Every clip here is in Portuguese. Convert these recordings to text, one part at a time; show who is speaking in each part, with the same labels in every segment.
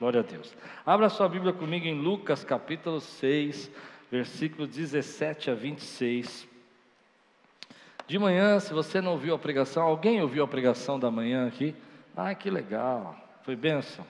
Speaker 1: Glória a Deus. Abra sua Bíblia comigo em Lucas capítulo 6, versículo 17 a 26. De manhã, se você não ouviu a pregação, alguém ouviu a pregação da manhã aqui? Ah, que legal. Foi bênção?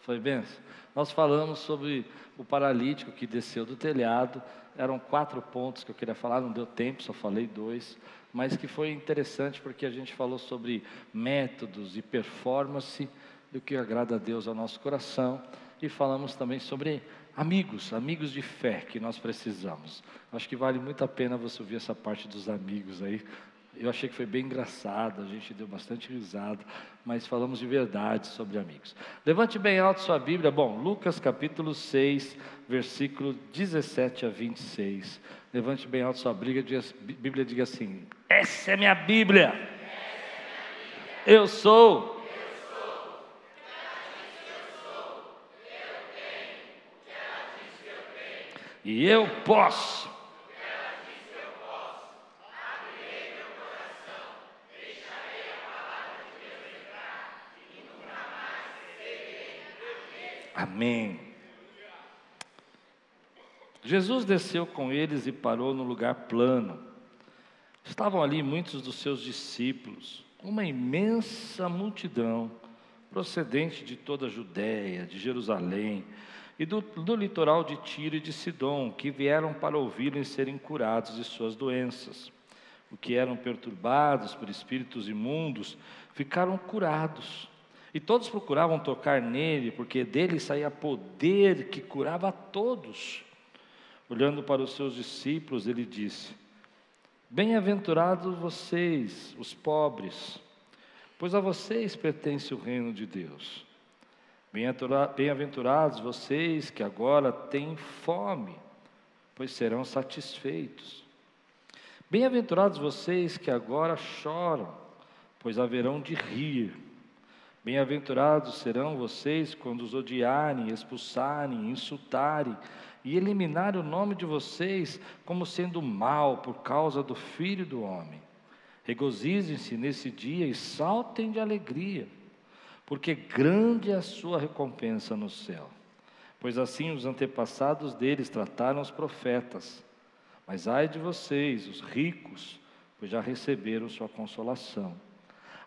Speaker 1: Foi bênção? Nós falamos sobre o paralítico que desceu do telhado. Eram quatro pontos que eu queria falar, não deu tempo, só falei dois. Mas que foi interessante porque a gente falou sobre métodos e performance do que agrada a Deus ao nosso coração. E falamos também sobre amigos, amigos de fé que nós precisamos. Acho que vale muito a pena você ouvir essa parte dos amigos aí. Eu achei que foi bem engraçado, a gente deu bastante risada, mas falamos de verdade sobre amigos. Levante bem alto sua Bíblia. Bom, Lucas capítulo 6, versículo 17 a 26. Levante bem alto sua Bíblia e diga assim: Essa é minha Bíblia. Eu sou E eu posso. Amém. Jesus desceu com eles e parou no lugar plano. Estavam ali muitos dos seus discípulos, uma imensa multidão, procedente de toda a Judéia, de Jerusalém, e do, do litoral de Tiro e de Sidom, que vieram para ouvi-lo e serem curados de suas doenças. O que eram perturbados por espíritos imundos ficaram curados. E todos procuravam tocar nele, porque dele saía poder que curava a todos. Olhando para os seus discípulos, ele disse: Bem-aventurados vocês, os pobres, pois a vocês pertence o reino de Deus. Bem-aventurados vocês que agora têm fome, pois serão satisfeitos. Bem-aventurados vocês que agora choram, pois haverão de rir. Bem-aventurados serão vocês quando os odiarem, expulsarem, insultarem e eliminarem o nome de vocês como sendo mal por causa do Filho do Homem. Regozijem-se nesse dia e saltem de alegria porque grande é a sua recompensa no céu. Pois assim os antepassados deles trataram os profetas. Mas ai de vocês, os ricos, pois já receberam sua consolação.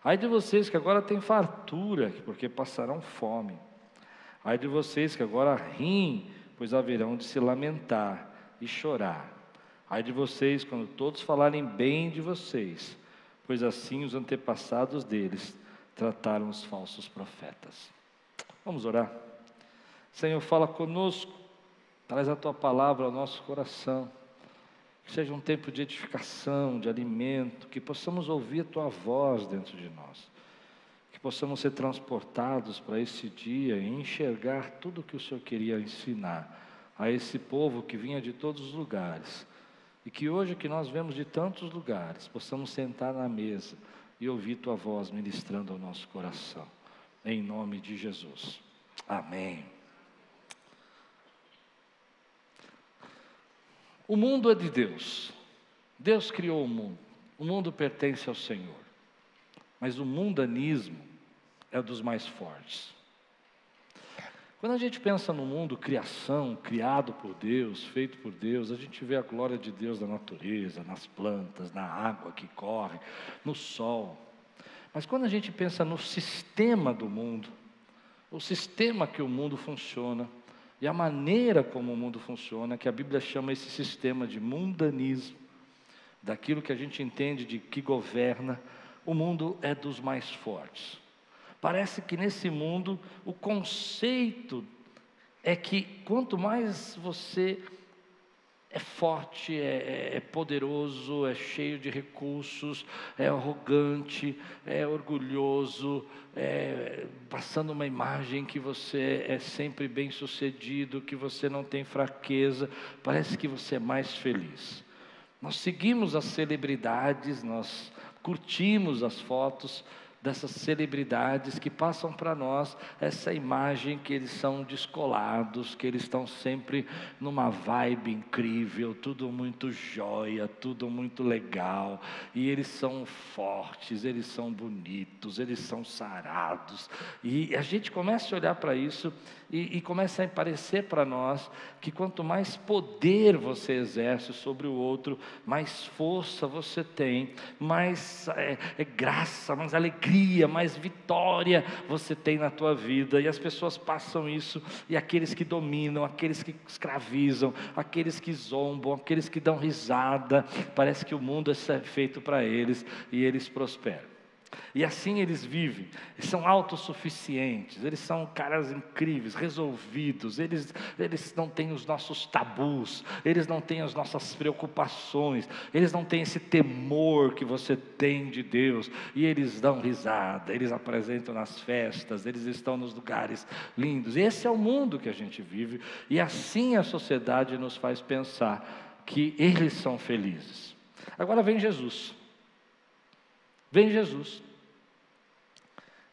Speaker 1: Ai de vocês que agora têm fartura, porque passarão fome. Ai de vocês que agora riem, pois haverão de se lamentar e chorar. Ai de vocês quando todos falarem bem de vocês, pois assim os antepassados deles trataram os falsos profetas. Vamos orar. Senhor, fala conosco, traz a tua palavra ao nosso coração. Que seja um tempo de edificação, de alimento, que possamos ouvir a tua voz dentro de nós. Que possamos ser transportados para esse dia e enxergar tudo o que o Senhor queria ensinar a esse povo que vinha de todos os lugares. E que hoje que nós vemos de tantos lugares, possamos sentar na mesa e ouvir tua voz ministrando ao nosso coração. Em nome de Jesus. Amém. O mundo é de Deus. Deus criou o mundo. O mundo pertence ao Senhor. Mas o mundanismo é dos mais fortes. Quando a gente pensa no mundo criação, criado por Deus, feito por Deus, a gente vê a glória de Deus na natureza, nas plantas, na água que corre, no sol. Mas quando a gente pensa no sistema do mundo, o sistema que o mundo funciona, e a maneira como o mundo funciona, que a Bíblia chama esse sistema de mundanismo, daquilo que a gente entende de que governa, o mundo é dos mais fortes. Parece que nesse mundo o conceito é que quanto mais você é forte, é, é, poderoso, é cheio de recursos, é arrogante, é orgulhoso, é, passando uma imagem que você é sempre bem sucedido, que você não tem fraqueza, parece que você é mais feliz. Nós seguimos as celebridades, nós curtimos as fotos, dessas celebridades que passam para nós essa imagem que eles são descolados, que eles estão sempre numa vibe incrível, tudo muito jóia, tudo muito legal, e eles são fortes, eles são bonitos, eles são sarados, e a gente começa a olhar para isso e, e começa a parecer para nós que quanto mais poder você exerce sobre o outro, mais força você tem, mais é, é graça, mais alegria, mais vitória você tem na tua vida. E as pessoas passam isso, e aqueles que dominam, aqueles que escravizam, aqueles que zombam, aqueles que dão risada, parece que o mundo é feito para eles e eles prosperam. E assim eles vivem, eles são autossuficientes, eles são caras incríveis, resolvidos, eles, eles não têm os nossos tabus, eles não têm as nossas preocupações, eles não têm esse temor que você tem de Deus, e eles dão risada, eles apresentam nas festas, eles estão nos lugares lindos. Esse é o mundo que a gente vive, e assim a sociedade nos faz pensar que eles são felizes. Agora vem Jesus. Vem Jesus.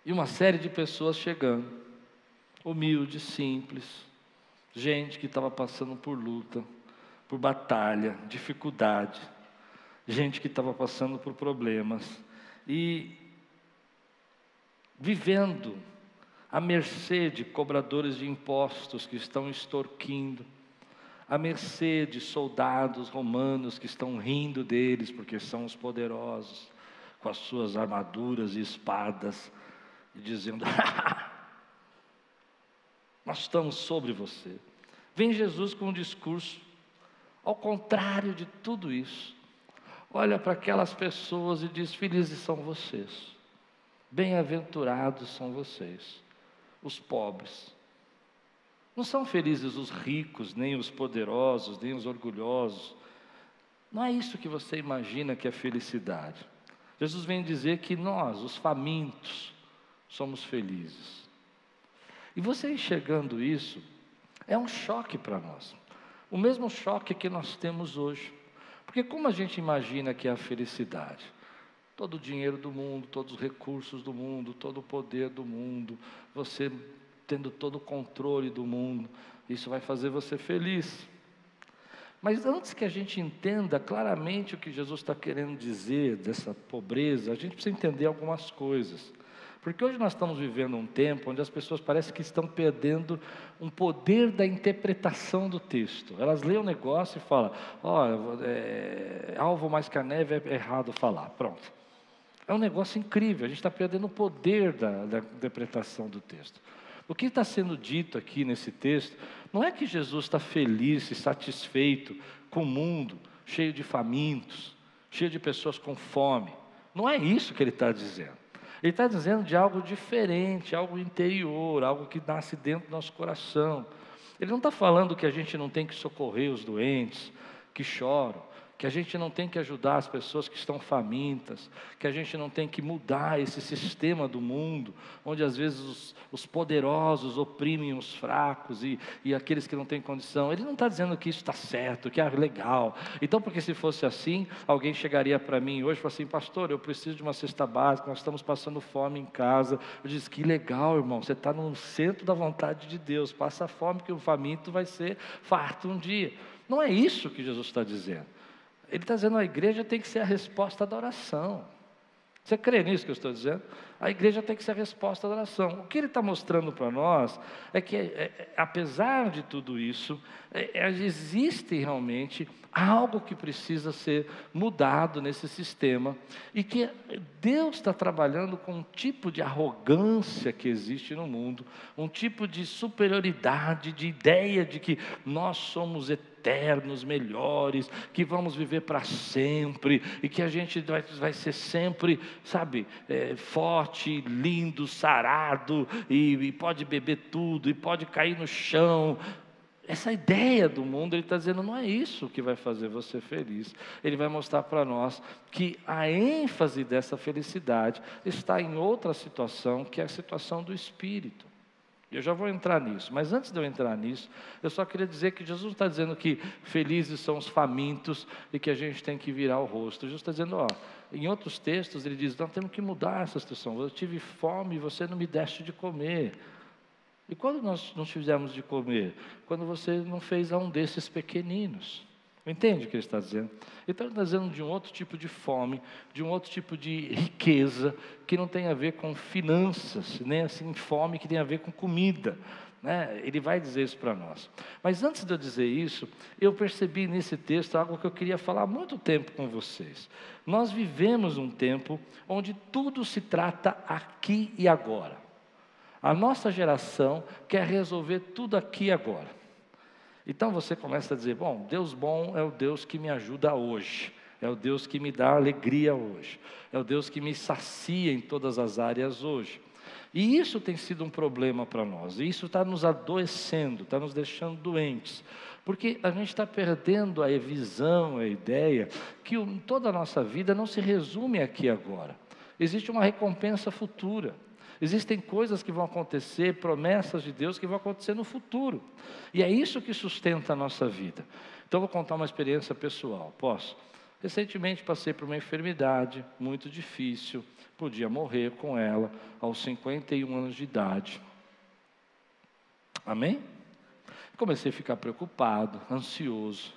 Speaker 1: E uma série de pessoas chegando, humilde, simples, gente que estava passando por luta, por batalha, dificuldade, gente que estava passando por problemas. E vivendo à mercê de cobradores de impostos que estão extorquindo, à mercê de soldados romanos que estão rindo deles porque são os poderosos, com as suas armaduras e espadas, e dizendo: Nós estamos sobre você. Vem Jesus com um discurso ao contrário de tudo isso. Olha para aquelas pessoas e diz: Felizes são vocês, bem-aventurados são vocês, os pobres. Não são felizes os ricos, nem os poderosos, nem os orgulhosos. Não é isso que você imagina que é felicidade. Jesus vem dizer que nós, os famintos, somos felizes. E você enxergando isso, é um choque para nós. O mesmo choque que nós temos hoje. Porque como a gente imagina que é a felicidade? Todo o dinheiro do mundo, todos os recursos do mundo, todo o poder do mundo, você tendo todo o controle do mundo, isso vai fazer você feliz. Mas antes que a gente entenda claramente o que Jesus está querendo dizer dessa pobreza, a gente precisa entender algumas coisas. Porque hoje nós estamos vivendo um tempo onde as pessoas parecem que estão perdendo um poder da interpretação do texto. Elas leem o negócio e falam: ó, oh, é, alvo mais que a neve é errado falar. Pronto. É um negócio incrível, a gente está perdendo o poder da, da interpretação do texto. O que está sendo dito aqui nesse texto não é que Jesus está feliz e satisfeito com o mundo cheio de famintos, cheio de pessoas com fome. Não é isso que ele está dizendo. Ele está dizendo de algo diferente, algo interior, algo que nasce dentro do nosso coração. Ele não está falando que a gente não tem que socorrer os doentes, que choram que a gente não tem que ajudar as pessoas que estão famintas, que a gente não tem que mudar esse sistema do mundo, onde às vezes os, os poderosos oprimem os fracos e, e aqueles que não têm condição. Ele não está dizendo que isso está certo, que é legal. Então, porque se fosse assim, alguém chegaria para mim hoje e falaria assim: Pastor, eu preciso de uma cesta básica, nós estamos passando fome em casa. Eu disse: Que legal, irmão, você está no centro da vontade de Deus, passa fome, que o faminto vai ser farto um dia. Não é isso que Jesus está dizendo. Ele está dizendo a igreja tem que ser a resposta da oração. Você crê nisso que eu estou dizendo? A igreja tem que ser a resposta da oração. O que ele está mostrando para nós é que, é, é, apesar de tudo isso, é, é, existe realmente algo que precisa ser mudado nesse sistema e que Deus está trabalhando com um tipo de arrogância que existe no mundo, um tipo de superioridade, de ideia de que nós somos eternos eternos, melhores, que vamos viver para sempre e que a gente vai, vai ser sempre, sabe, é, forte, lindo, sarado e, e pode beber tudo e pode cair no chão. Essa ideia do mundo, ele está dizendo, não é isso que vai fazer você feliz. Ele vai mostrar para nós que a ênfase dessa felicidade está em outra situação, que é a situação do espírito. Eu já vou entrar nisso, mas antes de eu entrar nisso, eu só queria dizer que Jesus está dizendo que felizes são os famintos e que a gente tem que virar o rosto. Jesus está dizendo, ó, em outros textos ele diz: nós temos que mudar essa situação. Eu tive fome e você não me deste de comer. E quando nós nos fizemos de comer? Quando você não fez a um desses pequeninos. Entende o que ele está dizendo? Ele está dizendo de um outro tipo de fome, de um outro tipo de riqueza, que não tem a ver com finanças, nem assim fome que tem a ver com comida. Né? Ele vai dizer isso para nós. Mas antes de eu dizer isso, eu percebi nesse texto algo que eu queria falar há muito tempo com vocês. Nós vivemos um tempo onde tudo se trata aqui e agora. A nossa geração quer resolver tudo aqui e agora. Então você começa a dizer: bom, Deus bom é o Deus que me ajuda hoje, é o Deus que me dá alegria hoje, é o Deus que me sacia em todas as áreas hoje. E isso tem sido um problema para nós, e isso está nos adoecendo, está nos deixando doentes, porque a gente está perdendo a visão, a ideia, que toda a nossa vida não se resume aqui agora, existe uma recompensa futura. Existem coisas que vão acontecer, promessas de Deus que vão acontecer no futuro. E é isso que sustenta a nossa vida. Então, vou contar uma experiência pessoal. Posso? Recentemente passei por uma enfermidade muito difícil, podia morrer com ela aos 51 anos de idade. Amém? Comecei a ficar preocupado, ansioso.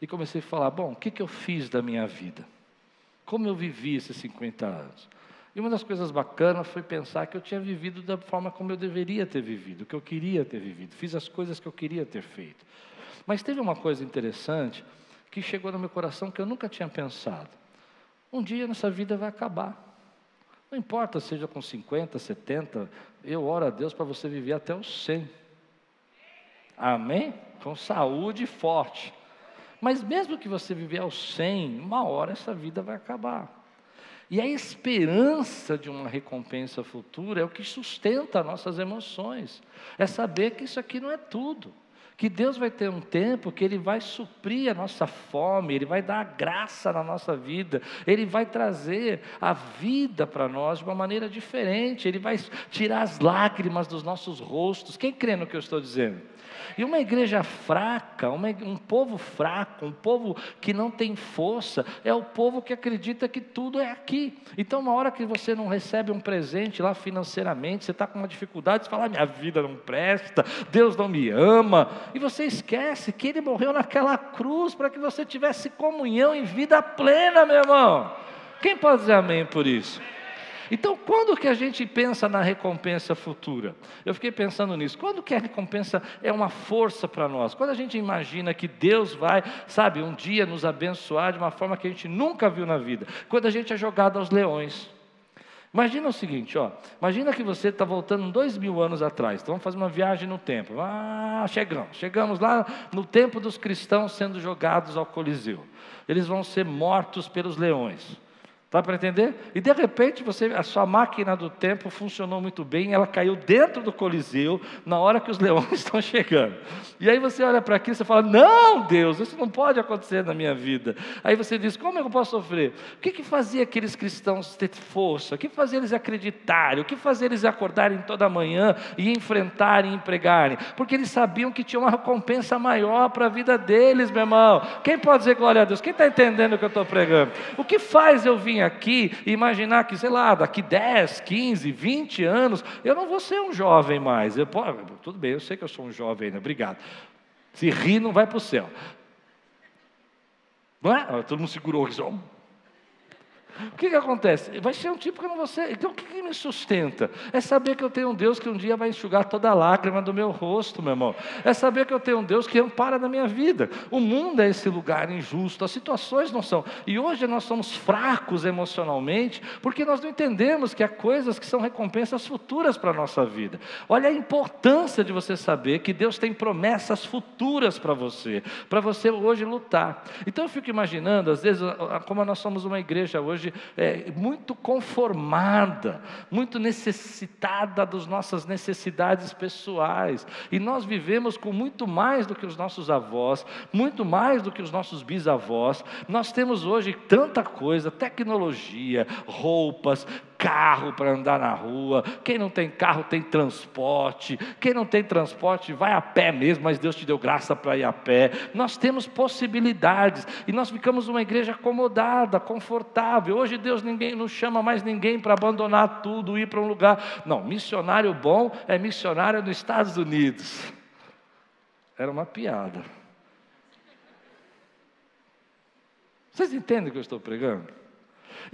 Speaker 1: E comecei a falar: bom, o que, que eu fiz da minha vida? Como eu vivi esses 50 anos? E uma das coisas bacanas foi pensar que eu tinha vivido da forma como eu deveria ter vivido, que eu queria ter vivido, fiz as coisas que eu queria ter feito. Mas teve uma coisa interessante que chegou no meu coração que eu nunca tinha pensado. Um dia nossa vida vai acabar. Não importa, seja com 50, 70, eu oro a Deus para você viver até os 100. Amém? Com saúde forte. Mas mesmo que você viver aos 100, uma hora essa vida vai acabar. E a esperança de uma recompensa futura é o que sustenta nossas emoções. É saber que isso aqui não é tudo. Que Deus vai ter um tempo que Ele vai suprir a nossa fome, Ele vai dar a graça na nossa vida, Ele vai trazer a vida para nós de uma maneira diferente, Ele vai tirar as lágrimas dos nossos rostos. Quem crê no que eu estou dizendo? E uma igreja fraca, uma, um povo fraco, um povo que não tem força, é o povo que acredita que tudo é aqui. Então, uma hora que você não recebe um presente lá financeiramente, você está com uma dificuldade, você fala: ah, minha vida não presta, Deus não me ama, e você esquece que Ele morreu naquela cruz para que você tivesse comunhão em vida plena, meu irmão. Quem pode dizer amém por isso? Então, quando que a gente pensa na recompensa futura? Eu fiquei pensando nisso. Quando que a recompensa é uma força para nós? Quando a gente imagina que Deus vai, sabe, um dia nos abençoar de uma forma que a gente nunca viu na vida. Quando a gente é jogado aos leões. Imagina o seguinte, ó. Imagina que você está voltando dois mil anos atrás. Então vamos fazer uma viagem no tempo. Ah, chegamos. Chegamos lá no tempo dos cristãos sendo jogados ao Coliseu. Eles vão ser mortos pelos leões. Dá para entender? E de repente você, a sua máquina do tempo funcionou muito bem, ela caiu dentro do Coliseu na hora que os leões estão chegando. E aí você olha para aquilo e fala: Não, Deus, isso não pode acontecer na minha vida. Aí você diz: Como eu posso sofrer? O que, que fazia aqueles cristãos ter força? O que fazia eles acreditarem? O que fazia eles acordarem toda manhã e enfrentarem e empregarem? Porque eles sabiam que tinha uma recompensa maior para a vida deles, meu irmão. Quem pode dizer glória a Deus? Quem está entendendo o que eu estou pregando? O que faz eu vir aqui e imaginar que, sei lá, daqui 10, 15, 20 anos, eu não vou ser um jovem mais. Eu, pô, tudo bem, eu sei que eu sou um jovem ainda, obrigado. Se rir, não vai para o céu. Não é? Todo mundo segurou aqui, o que, que acontece? Vai ser um tipo que não ser. Então o que, que me sustenta? É saber que eu tenho um Deus que um dia vai enxugar toda a lágrima do meu rosto, meu irmão. É saber que eu tenho um Deus que ampara na minha vida. O mundo é esse lugar injusto, as situações não são. E hoje nós somos fracos emocionalmente, porque nós não entendemos que há coisas que são recompensas futuras para a nossa vida. Olha a importância de você saber que Deus tem promessas futuras para você, para você hoje lutar. Então eu fico imaginando, às vezes, como nós somos uma igreja hoje hoje é, muito conformada, muito necessitada das nossas necessidades pessoais. E nós vivemos com muito mais do que os nossos avós, muito mais do que os nossos bisavós. Nós temos hoje tanta coisa, tecnologia, roupas, carro para andar na rua, quem não tem carro tem transporte, quem não tem transporte vai a pé mesmo, mas Deus te deu graça para ir a pé. Nós temos possibilidades e nós ficamos uma igreja acomodada, confortável. Hoje Deus ninguém não chama mais ninguém para abandonar tudo, ir para um lugar. Não, missionário bom é missionário nos Estados Unidos. Era uma piada. Vocês entendem o que eu estou pregando?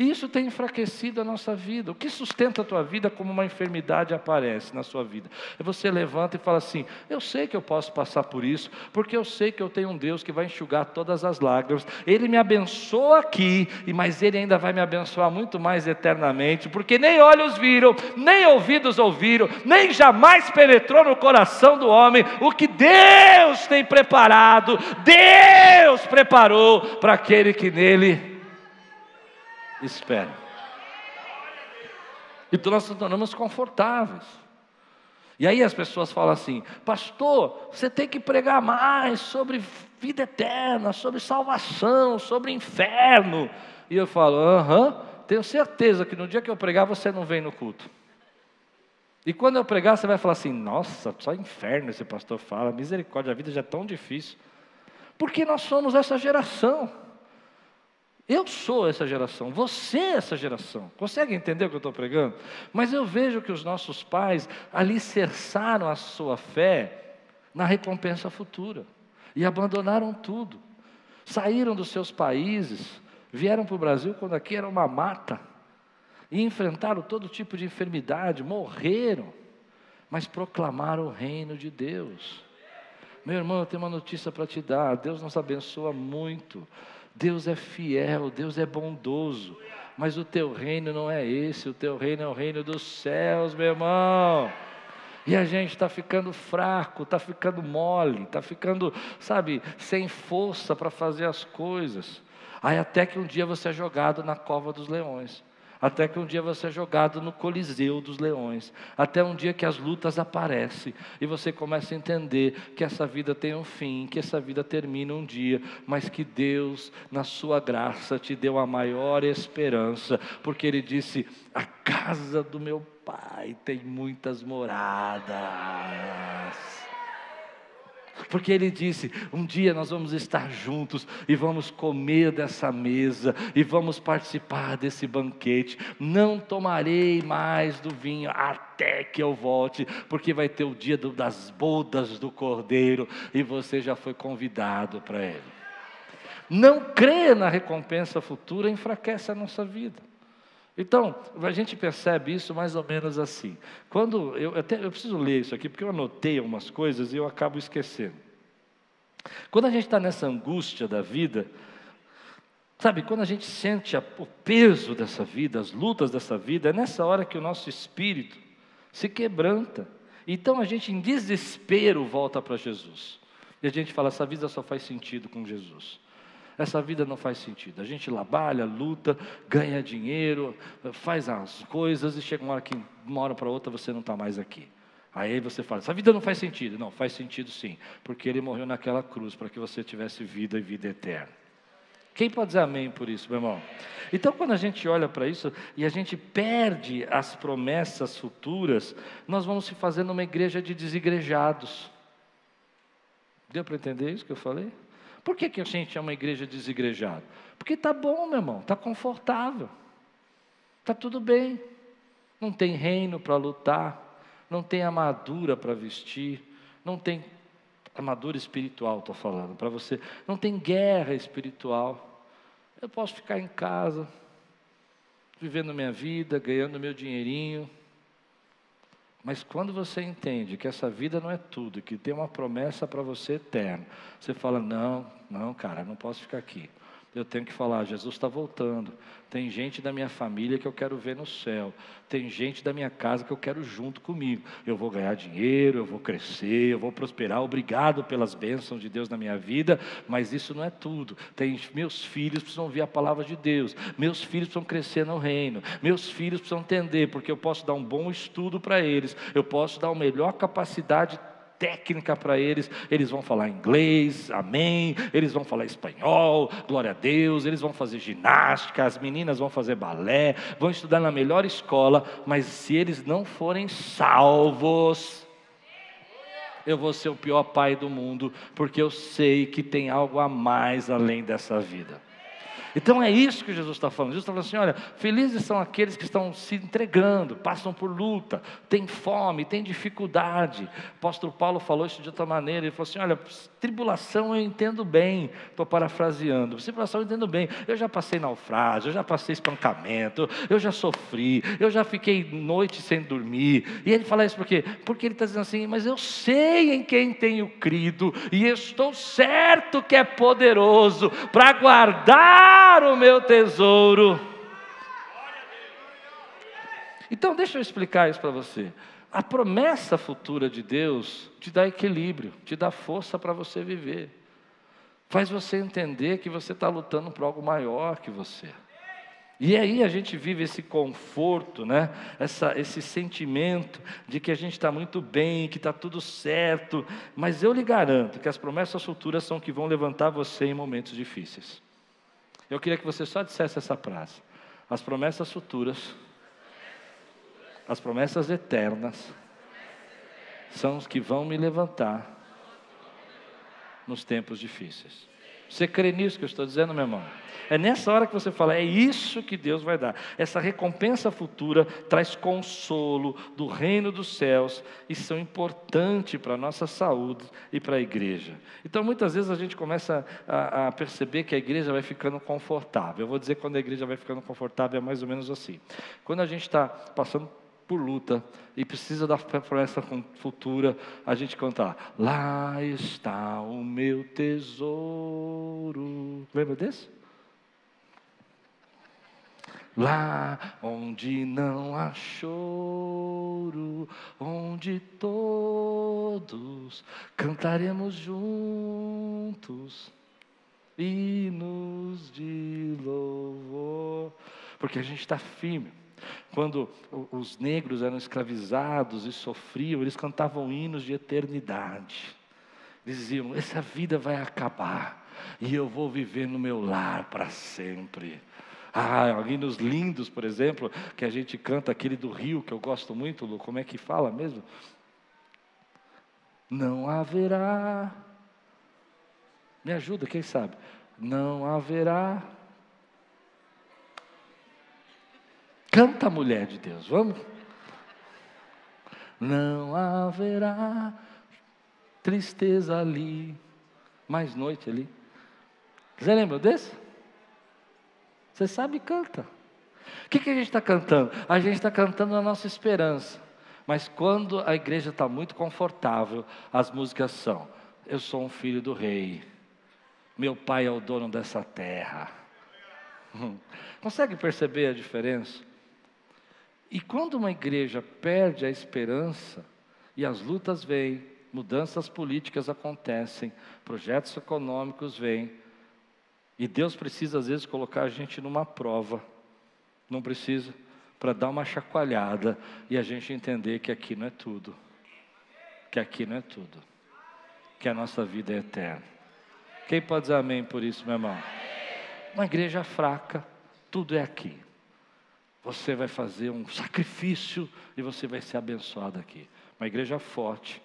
Speaker 1: E isso tem enfraquecido a nossa vida. O que sustenta a tua vida como uma enfermidade aparece na sua vida? É você levanta e fala assim: Eu sei que eu posso passar por isso, porque eu sei que eu tenho um Deus que vai enxugar todas as lágrimas. Ele me abençoa aqui, mas Ele ainda vai me abençoar muito mais eternamente, porque nem olhos viram, nem ouvidos ouviram, nem jamais penetrou no coração do homem o que Deus tem preparado. Deus preparou para aquele que nele espera. Então nós nos tornamos confortáveis. E aí as pessoas falam assim: Pastor, você tem que pregar mais sobre vida eterna, sobre salvação, sobre inferno. E eu falo: Aham, tenho certeza que no dia que eu pregar você não vem no culto. E quando eu pregar, você vai falar assim: Nossa, só inferno esse pastor fala, misericórdia, a vida já é tão difícil. Porque nós somos essa geração. Eu sou essa geração, você é essa geração. Consegue entender o que eu estou pregando? Mas eu vejo que os nossos pais alicerçaram a sua fé na recompensa futura e abandonaram tudo. Saíram dos seus países, vieram para o Brasil quando aqui era uma mata e enfrentaram todo tipo de enfermidade, morreram, mas proclamaram o reino de Deus. Meu irmão, eu tenho uma notícia para te dar. Deus nos abençoa muito. Deus é fiel, Deus é bondoso, mas o teu reino não é esse, o teu reino é o reino dos céus, meu irmão. E a gente está ficando fraco, está ficando mole, está ficando, sabe, sem força para fazer as coisas. Aí até que um dia você é jogado na cova dos leões até que um dia você é jogado no coliseu dos leões, até um dia que as lutas aparecem e você começa a entender que essa vida tem um fim, que essa vida termina um dia, mas que Deus, na sua graça, te deu a maior esperança, porque Ele disse: a casa do meu pai tem muitas moradas. Porque ele disse: um dia nós vamos estar juntos e vamos comer dessa mesa e vamos participar desse banquete. Não tomarei mais do vinho até que eu volte, porque vai ter o dia do, das bodas do cordeiro e você já foi convidado para ele. Não crer na recompensa futura enfraquece a nossa vida. Então, a gente percebe isso mais ou menos assim. Quando eu, até, eu preciso ler isso aqui, porque eu anotei algumas coisas e eu acabo esquecendo. Quando a gente está nessa angústia da vida, sabe, quando a gente sente a, o peso dessa vida, as lutas dessa vida, é nessa hora que o nosso espírito se quebranta. Então a gente, em desespero, volta para Jesus. E a gente fala: essa vida só faz sentido com Jesus. Essa vida não faz sentido. A gente trabalha, luta, ganha dinheiro, faz as coisas e chega uma hora que, uma hora para outra, você não está mais aqui. Aí você fala, essa vida não faz sentido. Não, faz sentido sim, porque ele morreu naquela cruz para que você tivesse vida e vida eterna. Quem pode dizer amém por isso, meu irmão? Então, quando a gente olha para isso e a gente perde as promessas futuras, nós vamos se fazendo uma igreja de desigrejados. Deu para entender isso que eu falei? Por que, que a gente é uma igreja desigrejada? Porque está bom, meu irmão, está confortável, está tudo bem, não tem reino para lutar, não tem armadura para vestir, não tem armadura espiritual, estou falando para você, não tem guerra espiritual. Eu posso ficar em casa, vivendo minha vida, ganhando meu dinheirinho, mas quando você entende que essa vida não é tudo, que tem uma promessa para você eterna, você fala: não, não, cara, não posso ficar aqui eu tenho que falar: Jesus está voltando. Tem gente da minha família que eu quero ver no céu. Tem gente da minha casa que eu quero junto comigo. Eu vou ganhar dinheiro, eu vou crescer, eu vou prosperar. Obrigado pelas bênçãos de Deus na minha vida, mas isso não é tudo. Tem meus filhos precisam ouvir a palavra de Deus. Meus filhos precisam crescer no reino. Meus filhos precisam entender, porque eu posso dar um bom estudo para eles. Eu posso dar uma melhor capacidade técnica para eles, eles vão falar inglês, amém, eles vão falar espanhol, glória a Deus, eles vão fazer ginástica, as meninas vão fazer balé, vão estudar na melhor escola, mas se eles não forem salvos, eu vou ser o pior pai do mundo, porque eu sei que tem algo a mais além dessa vida. Então é isso que Jesus está falando. Jesus está falando assim: olha, felizes são aqueles que estão se entregando, passam por luta, têm fome, têm dificuldade. O apóstolo Paulo falou isso de outra maneira. Ele falou assim: olha, tribulação eu entendo bem. Estou parafraseando. Tribulação eu entendo bem. Eu já passei naufrágio, eu já passei espancamento, eu já sofri, eu já fiquei noite sem dormir. E ele fala isso por quê? Porque ele está dizendo assim: mas eu sei em quem tenho crido, e estou certo que é poderoso para guardar o meu tesouro. Então, deixa eu explicar isso para você. A promessa futura de Deus te dá equilíbrio, te dá força para você viver. Faz você entender que você está lutando por algo maior que você. E aí a gente vive esse conforto, né? Essa, esse sentimento de que a gente está muito bem, que está tudo certo. Mas eu lhe garanto que as promessas futuras são que vão levantar você em momentos difíceis. Eu queria que você só dissesse essa frase. As promessas futuras, as promessas eternas, são os que vão me levantar nos tempos difíceis. Você crê nisso que eu estou dizendo, meu irmão? É nessa hora que você fala, é isso que Deus vai dar. Essa recompensa futura traz consolo do reino dos céus e são importantes para a nossa saúde e para a igreja. Então, muitas vezes a gente começa a, a, perceber que a igreja vai ficando confortável. Eu vou dizer quando a igreja vai ficando confortável, é mais ou menos assim. Quando a gente está passando por luta e precisa da promessa futura, a gente canta lá está o meu tesouro. Lembra desse? Lá onde não há choro, onde todos cantaremos juntos hinos de louvor, porque a gente está firme quando os negros eram escravizados e sofriam, eles cantavam hinos de eternidade. Diziam: essa vida vai acabar e eu vou viver no meu lar para sempre. Ah, hinos lindos, por exemplo, que a gente canta aquele do Rio, que eu gosto muito, Lu, como é que fala mesmo? Não haverá. Me ajuda, quem sabe? Não haverá Canta, mulher de Deus, vamos? Não haverá tristeza ali, mais noite ali. Você lembra desse? Você sabe, canta. O que, que a gente está cantando? A gente está cantando a nossa esperança. Mas quando a igreja está muito confortável, as músicas são: Eu sou um filho do rei, meu pai é o dono dessa terra. Consegue perceber a diferença? E quando uma igreja perde a esperança e as lutas vêm, mudanças políticas acontecem, projetos econômicos vêm, e Deus precisa às vezes colocar a gente numa prova, não precisa, para dar uma chacoalhada e a gente entender que aqui não é tudo, que aqui não é tudo, que a nossa vida é eterna. Quem pode dizer amém por isso, meu irmão? Uma igreja fraca, tudo é aqui. Você vai fazer um sacrifício e você vai ser abençoado aqui. Uma igreja forte,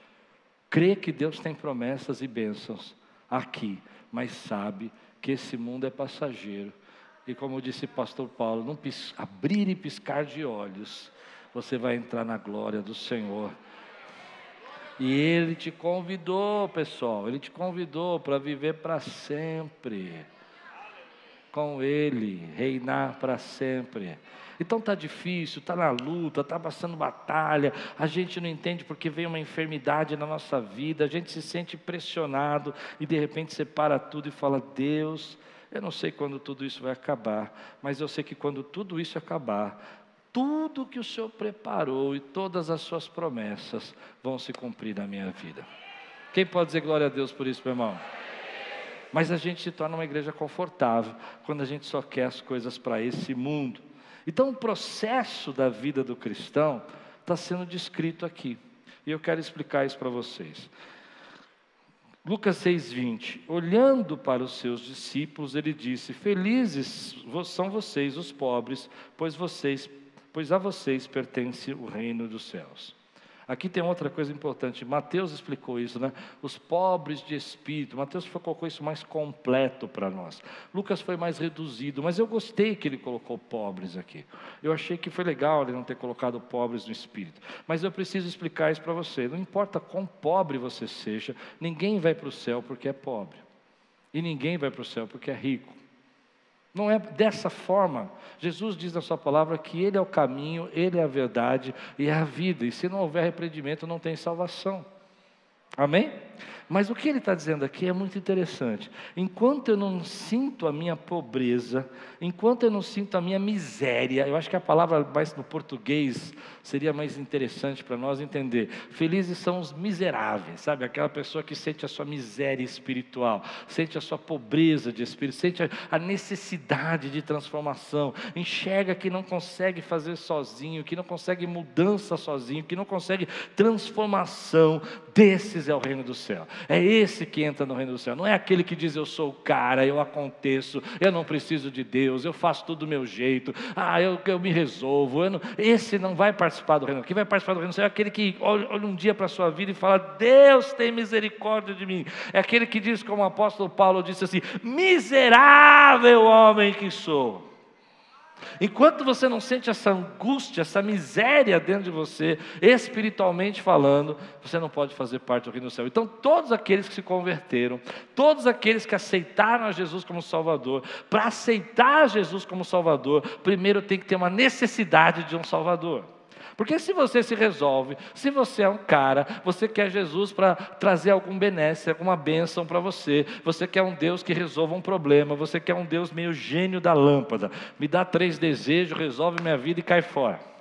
Speaker 1: crê que Deus tem promessas e bênçãos aqui, mas sabe que esse mundo é passageiro. E como disse pastor Paulo, não abrir e piscar de olhos, você vai entrar na glória do Senhor. E Ele te convidou, pessoal, Ele te convidou para viver para sempre. Com Ele, reinar para sempre. Então está difícil, está na luta, está passando batalha, a gente não entende porque vem uma enfermidade na nossa vida, a gente se sente pressionado e de repente você para tudo e fala: Deus, eu não sei quando tudo isso vai acabar, mas eu sei que quando tudo isso acabar, tudo que o Senhor preparou e todas as suas promessas vão se cumprir na minha vida. Quem pode dizer glória a Deus por isso, meu irmão? Mas a gente se torna uma igreja confortável quando a gente só quer as coisas para esse mundo. Então, o processo da vida do cristão está sendo descrito aqui. E eu quero explicar isso para vocês. Lucas 6,20: Olhando para os seus discípulos, ele disse: Felizes são vocês, os pobres, pois, vocês, pois a vocês pertence o reino dos céus. Aqui tem outra coisa importante. Mateus explicou isso, né? Os pobres de espírito. Mateus colocou isso mais completo para nós. Lucas foi mais reduzido, mas eu gostei que ele colocou pobres aqui. Eu achei que foi legal ele não ter colocado pobres no espírito. Mas eu preciso explicar isso para você. Não importa quão pobre você seja, ninguém vai para o céu porque é pobre. E ninguém vai para o céu porque é rico. Não é dessa forma. Jesus diz na sua palavra que Ele é o caminho, Ele é a verdade e é a vida. E se não houver repreendimento, não tem salvação. Amém? Mas o que ele está dizendo aqui é muito interessante. Enquanto eu não sinto a minha pobreza, enquanto eu não sinto a minha miséria, eu acho que a palavra mais no português seria mais interessante para nós entender. Felizes são os miseráveis, sabe? Aquela pessoa que sente a sua miséria espiritual, sente a sua pobreza de espírito, sente a necessidade de transformação, enxerga que não consegue fazer sozinho, que não consegue mudança sozinho, que não consegue transformação. Desses é o reino do céu. É esse que entra no reino do céu. Não é aquele que diz eu sou o cara, eu aconteço, eu não preciso de Deus, eu faço tudo do meu jeito, ah, eu, eu me resolvo. Eu não... Esse não vai participar do reino. Quem vai participar do reino do céu é aquele que olha, olha um dia para a sua vida e fala: Deus tem misericórdia de mim. É aquele que diz, como o apóstolo Paulo disse assim: miserável homem que sou. Enquanto você não sente essa angústia, essa miséria dentro de você, espiritualmente falando, você não pode fazer parte do reino do céu. Então, todos aqueles que se converteram, todos aqueles que aceitaram a Jesus como Salvador, para aceitar Jesus como Salvador, primeiro tem que ter uma necessidade de um Salvador. Porque se você se resolve, se você é um cara, você quer Jesus para trazer algum benesse, alguma bênção para você, você quer um Deus que resolva um problema, você quer um Deus meio gênio da lâmpada, me dá três desejos, resolve minha vida e cai fora.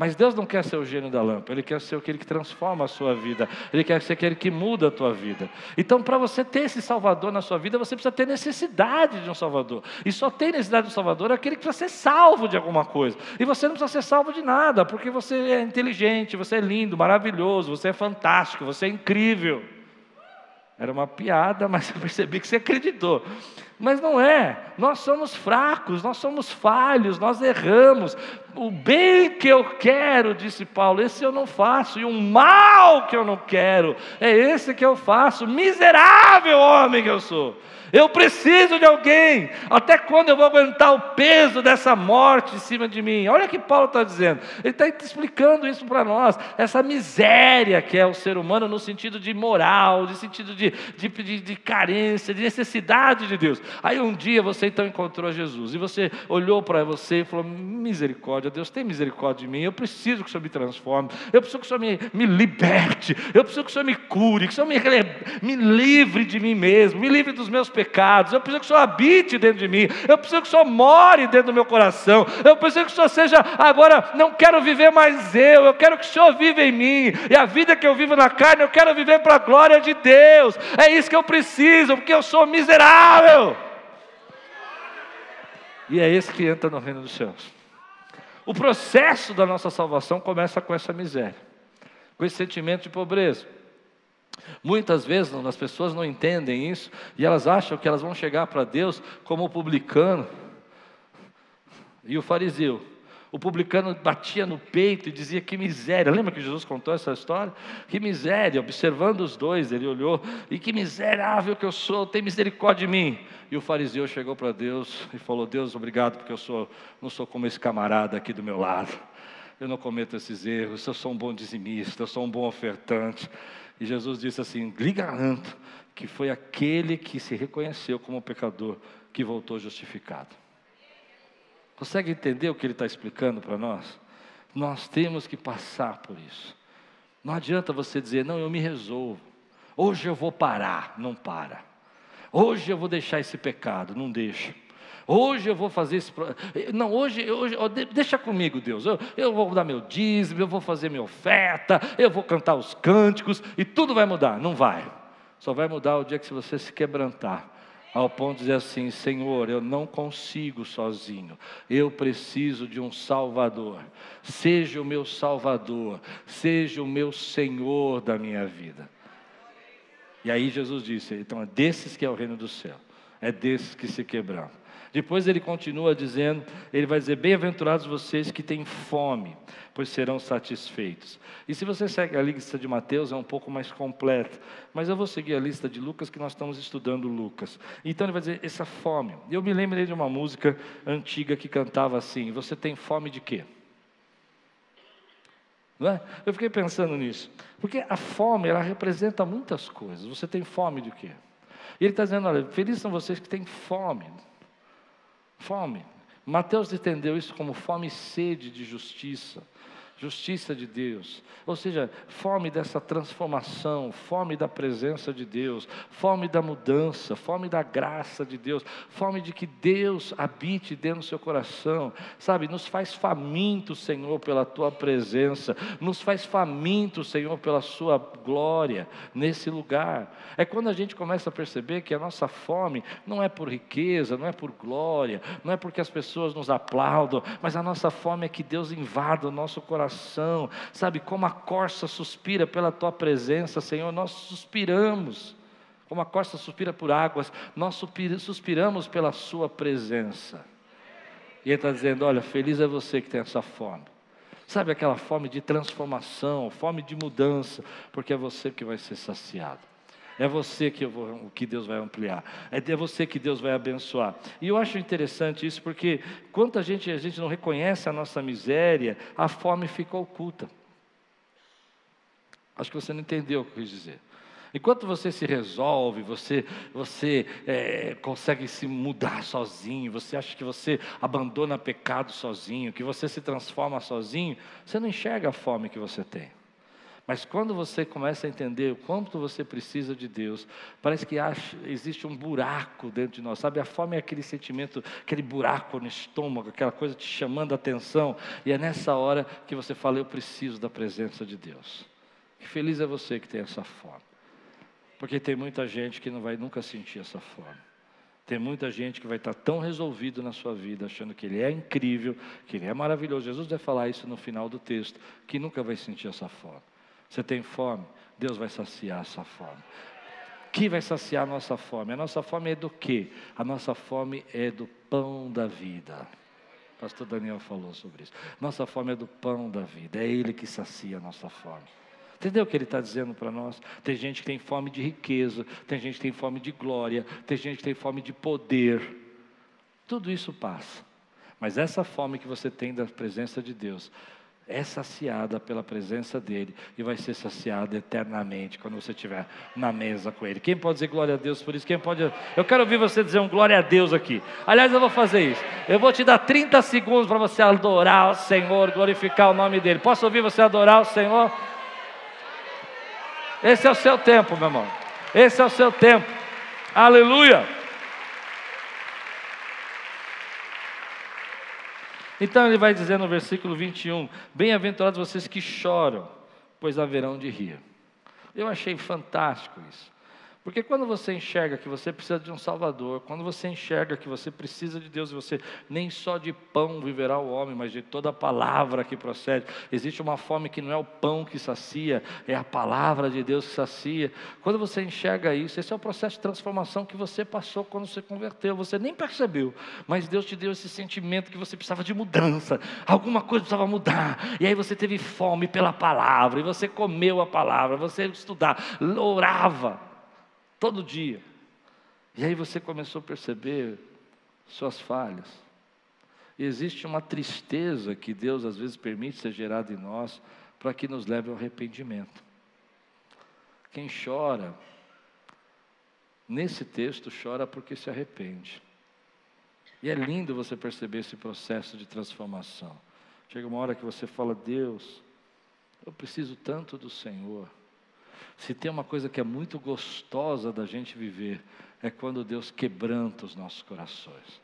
Speaker 1: Mas Deus não quer ser o gênio da lâmpada, Ele quer ser aquele que transforma a sua vida, Ele quer ser aquele que muda a tua vida. Então, para você ter esse Salvador na sua vida, você precisa ter necessidade de um Salvador. E só tem necessidade de um Salvador aquele que precisa ser salvo de alguma coisa. E você não precisa ser salvo de nada, porque você é inteligente, você é lindo, maravilhoso, você é fantástico, você é incrível. Era uma piada, mas eu percebi que você acreditou. Mas não é, nós somos fracos, nós somos falhos, nós erramos. O bem que eu quero, disse Paulo, esse eu não faço, e o mal que eu não quero, é esse que eu faço. Miserável homem que eu sou. Eu preciso de alguém. Até quando eu vou aguentar o peso dessa morte em cima de mim? Olha o que Paulo está dizendo. Ele está explicando isso para nós. Essa miséria que é o ser humano no sentido de moral, no sentido de, de, de, de carência, de necessidade de Deus. Aí um dia você então encontrou Jesus e você olhou para você e falou: Misericórdia, Deus tem misericórdia de mim. Eu preciso que o Senhor me transforme. Eu preciso que o Senhor me, me liberte. Eu preciso que o Senhor me cure. Que o Senhor me, me livre de mim mesmo. Me livre dos meus pecados eu preciso que o Senhor habite dentro de mim, eu preciso que o Senhor more dentro do meu coração, eu preciso que o Senhor seja, agora não quero viver mais eu, eu quero que o Senhor viva em mim, e a vida que eu vivo na carne, eu quero viver para a glória de Deus, é isso que eu preciso, porque eu sou miserável. E é esse que entra no reino dos céus. O processo da nossa salvação começa com essa miséria, com esse sentimento de pobreza. Muitas vezes as pessoas não entendem isso e elas acham que elas vão chegar para Deus como o publicano e o fariseu. O publicano batia no peito e dizia: Que miséria. Lembra que Jesus contou essa história? Que miséria. Observando os dois, ele olhou: E que miserável que eu sou, tem misericórdia de mim. E o fariseu chegou para Deus e falou: Deus, obrigado, porque eu sou, não sou como esse camarada aqui do meu lado. Eu não cometo esses erros, eu sou um bom dizimista, eu sou um bom ofertante. E Jesus disse assim: lhe garanto que foi aquele que se reconheceu como pecador que voltou justificado. Consegue entender o que ele está explicando para nós? Nós temos que passar por isso. Não adianta você dizer, não, eu me resolvo. Hoje eu vou parar. Não para. Hoje eu vou deixar esse pecado. Não deixa. Hoje eu vou fazer esse. Não, hoje, hoje deixa comigo, Deus. Eu, eu vou dar meu dízimo, eu vou fazer minha oferta, eu vou cantar os cânticos e tudo vai mudar. Não vai. Só vai mudar o dia que você se quebrantar ao ponto de dizer assim: Senhor, eu não consigo sozinho, eu preciso de um Salvador. Seja o meu Salvador, seja o meu Senhor da minha vida. E aí Jesus disse: então é desses que é o reino do céu, é desses que se quebram. Depois ele continua dizendo, ele vai dizer: Bem-aventurados vocês que têm fome, pois serão satisfeitos. E se você segue a lista de Mateus, é um pouco mais completa, mas eu vou seguir a lista de Lucas, que nós estamos estudando Lucas. Então ele vai dizer: essa fome. Eu me lembrei de uma música antiga que cantava assim: Você tem fome de quê? É? Eu fiquei pensando nisso, porque a fome ela representa muitas coisas. Você tem fome de quê? E ele está dizendo: olha, felizes são vocês que têm fome. Fome. Mateus entendeu isso como fome e sede de justiça justiça de Deus, ou seja, fome dessa transformação, fome da presença de Deus, fome da mudança, fome da graça de Deus, fome de que Deus habite dentro do seu coração, sabe? Nos faz faminto, Senhor, pela tua presença, nos faz faminto, Senhor, pela sua glória nesse lugar. É quando a gente começa a perceber que a nossa fome não é por riqueza, não é por glória, não é porque as pessoas nos aplaudam, mas a nossa fome é que Deus invada o nosso coração coração, sabe, como a corça suspira pela tua presença, Senhor, nós suspiramos, como a corça suspira por águas, nós suspiramos pela Sua presença. E Ele está dizendo: olha, feliz é você que tem essa fome. Sabe aquela fome de transformação, fome de mudança, porque é você que vai ser saciado. É você que, vou, que Deus vai ampliar. É de você que Deus vai abençoar. E eu acho interessante isso porque quanta gente a gente não reconhece a nossa miséria, a fome fica oculta. Acho que você não entendeu o que eu quis dizer. Enquanto você se resolve, você, você é, consegue se mudar sozinho, você acha que você abandona pecado sozinho, que você se transforma sozinho, você não enxerga a fome que você tem. Mas quando você começa a entender o quanto você precisa de Deus, parece que acha, existe um buraco dentro de nós, sabe? A fome é aquele sentimento, aquele buraco no estômago, aquela coisa te chamando a atenção, e é nessa hora que você fala: Eu preciso da presença de Deus. Que feliz é você que tem essa fome, porque tem muita gente que não vai nunca sentir essa fome. Tem muita gente que vai estar tão resolvido na sua vida, achando que ele é incrível, que ele é maravilhoso. Jesus vai falar isso no final do texto, que nunca vai sentir essa fome. Você tem fome? Deus vai saciar essa fome. Que vai saciar a nossa fome? A nossa fome é do quê? A nossa fome é do pão da vida. O pastor Daniel falou sobre isso. Nossa fome é do pão da vida. É Ele que sacia a nossa fome. Entendeu o que ele está dizendo para nós? Tem gente que tem fome de riqueza, tem gente que tem fome de glória, tem gente que tem fome de poder. Tudo isso passa. Mas essa fome que você tem da presença de Deus é saciada pela presença dEle e vai ser saciada eternamente quando você estiver na mesa com Ele. Quem pode dizer glória a Deus por isso? Quem pode. Eu quero ouvir você dizer um glória a Deus aqui. Aliás, eu vou fazer isso. Eu vou te dar 30 segundos para você adorar o Senhor, glorificar o nome dEle. Posso ouvir você adorar o Senhor? Esse é o seu tempo, meu irmão. Esse é o seu tempo. Aleluia. Então ele vai dizer no versículo 21: Bem-aventurados vocês que choram, pois haverão de rir. Eu achei fantástico isso. Porque quando você enxerga que você precisa de um Salvador, quando você enxerga que você precisa de Deus, e você nem só de pão viverá o homem, mas de toda a palavra que procede. Existe uma fome que não é o pão que sacia, é a palavra de Deus que sacia. Quando você enxerga isso, esse é o processo de transformação que você passou quando você converteu. Você nem percebeu, mas Deus te deu esse sentimento que você precisava de mudança, alguma coisa precisava mudar. E aí você teve fome pela palavra, e você comeu a palavra, você estudava, orava todo dia. E aí você começou a perceber suas falhas. E existe uma tristeza que Deus às vezes permite ser gerada em nós para que nos leve ao arrependimento. Quem chora, nesse texto, chora porque se arrepende. E é lindo você perceber esse processo de transformação. Chega uma hora que você fala: Deus, eu preciso tanto do Senhor. Se tem uma coisa que é muito gostosa da gente viver, é quando Deus quebranta os nossos corações.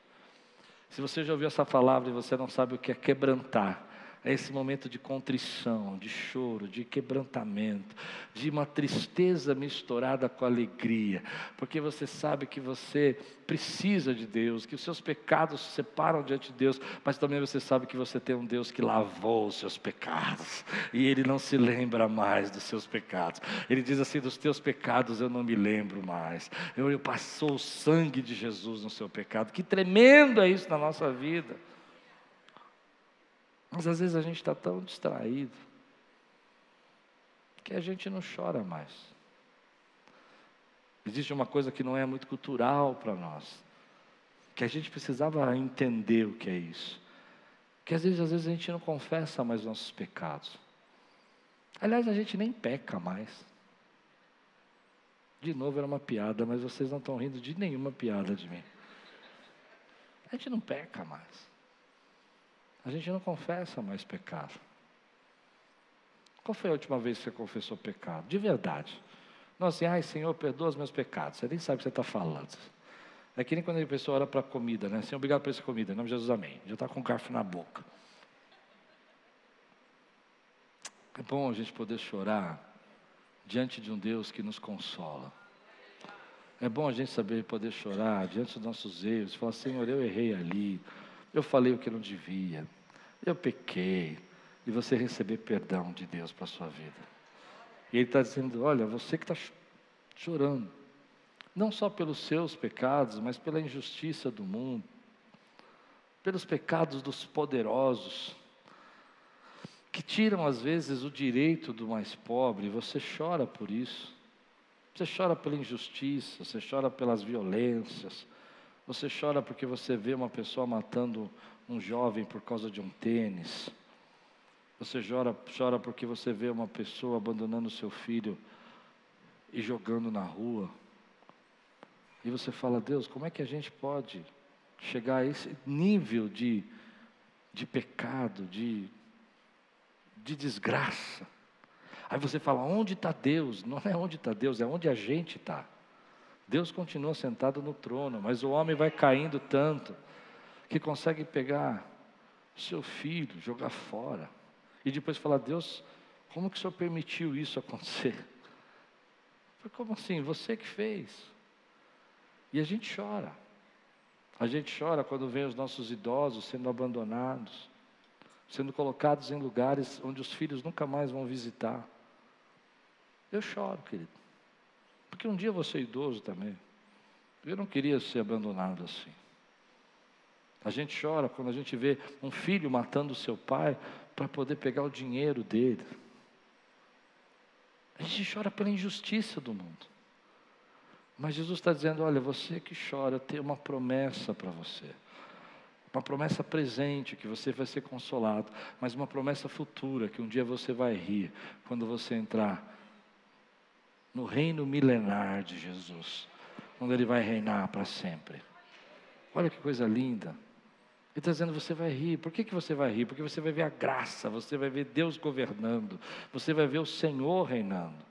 Speaker 1: Se você já ouviu essa palavra e você não sabe o que é quebrantar, É esse momento de contrição, de choro, de quebrantamento, de uma tristeza misturada com alegria, porque você sabe que você precisa de Deus, que os seus pecados se separam diante de Deus, mas também você sabe que você tem um Deus que lavou os seus pecados, e Ele não se lembra mais dos seus pecados. Ele diz assim: dos teus pecados eu não me lembro mais. Eu, eu passou o sangue de Jesus no seu pecado. Que tremendo é isso na nossa vida. Mas às vezes a gente está tão distraído que a gente não chora mais. Existe uma coisa que não é muito cultural para nós, que a gente precisava entender o que é isso. Que às vezes, às vezes a gente não confessa mais nossos pecados. Aliás, a gente nem peca mais. De novo era uma piada, mas vocês não estão rindo de nenhuma piada de mim. A gente não peca mais a gente não confessa mais pecado. Qual foi a última vez que você confessou pecado? De verdade. Não assim, ai Senhor, perdoa os meus pecados. Você nem sabe o que você está falando. É que nem quando a pessoa ora para a comida, né? Senhor, obrigado por essa comida. Em nome de Jesus, amém. Já está com o garfo na boca. É bom a gente poder chorar diante de um Deus que nos consola. É bom a gente saber poder chorar diante dos nossos erros, falar, Senhor, eu errei ali, eu falei o que não devia, eu pequei, e você receber perdão de Deus para a sua vida. E Ele está dizendo: olha, você que está chorando, não só pelos seus pecados, mas pela injustiça do mundo, pelos pecados dos poderosos, que tiram às vezes o direito do mais pobre, você chora por isso. Você chora pela injustiça, você chora pelas violências, você chora porque você vê uma pessoa matando um jovem por causa de um tênis. Você chora, chora porque você vê uma pessoa abandonando seu filho e jogando na rua. E você fala, Deus, como é que a gente pode chegar a esse nível de, de pecado, de, de desgraça? Aí você fala, onde está Deus? Não é onde está Deus, é onde a gente está. Deus continua sentado no trono, mas o homem vai caindo tanto que consegue pegar seu filho, jogar fora, e depois falar: Deus, como que o Senhor permitiu isso acontecer? Como assim? Você que fez. E a gente chora. A gente chora quando vê os nossos idosos sendo abandonados, sendo colocados em lugares onde os filhos nunca mais vão visitar. Eu choro, querido. Porque um dia vou ser idoso também. Eu não queria ser abandonado assim. A gente chora quando a gente vê um filho matando seu pai para poder pegar o dinheiro dele. A gente chora pela injustiça do mundo. Mas Jesus está dizendo: olha, você que chora, tem uma promessa para você. Uma promessa presente, que você vai ser consolado, mas uma promessa futura, que um dia você vai rir, quando você entrar no reino milenar de Jesus, onde ele vai reinar para sempre. Olha que coisa linda. Ele está dizendo: você vai rir. Por que, que você vai rir? Porque você vai ver a graça, você vai ver Deus governando, você vai ver o Senhor reinando.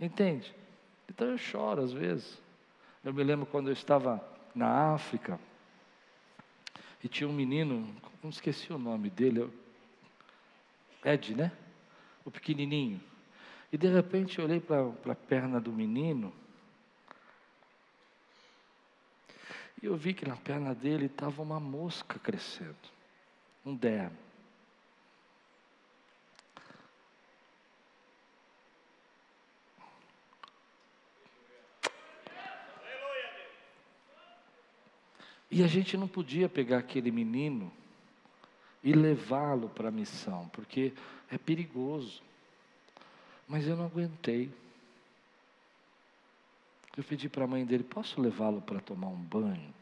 Speaker 1: Entende? Então eu choro às vezes. Eu me lembro quando eu estava na África e tinha um menino, não esqueci o nome dele, Ed, né? O pequenininho. E de repente eu olhei para a perna do menino e eu vi que na perna dele estava uma mosca crescendo, um derme. E a gente não podia pegar aquele menino e levá-lo para a missão, porque é perigoso. Mas eu não aguentei. Eu pedi para a mãe dele: posso levá-lo para tomar um banho?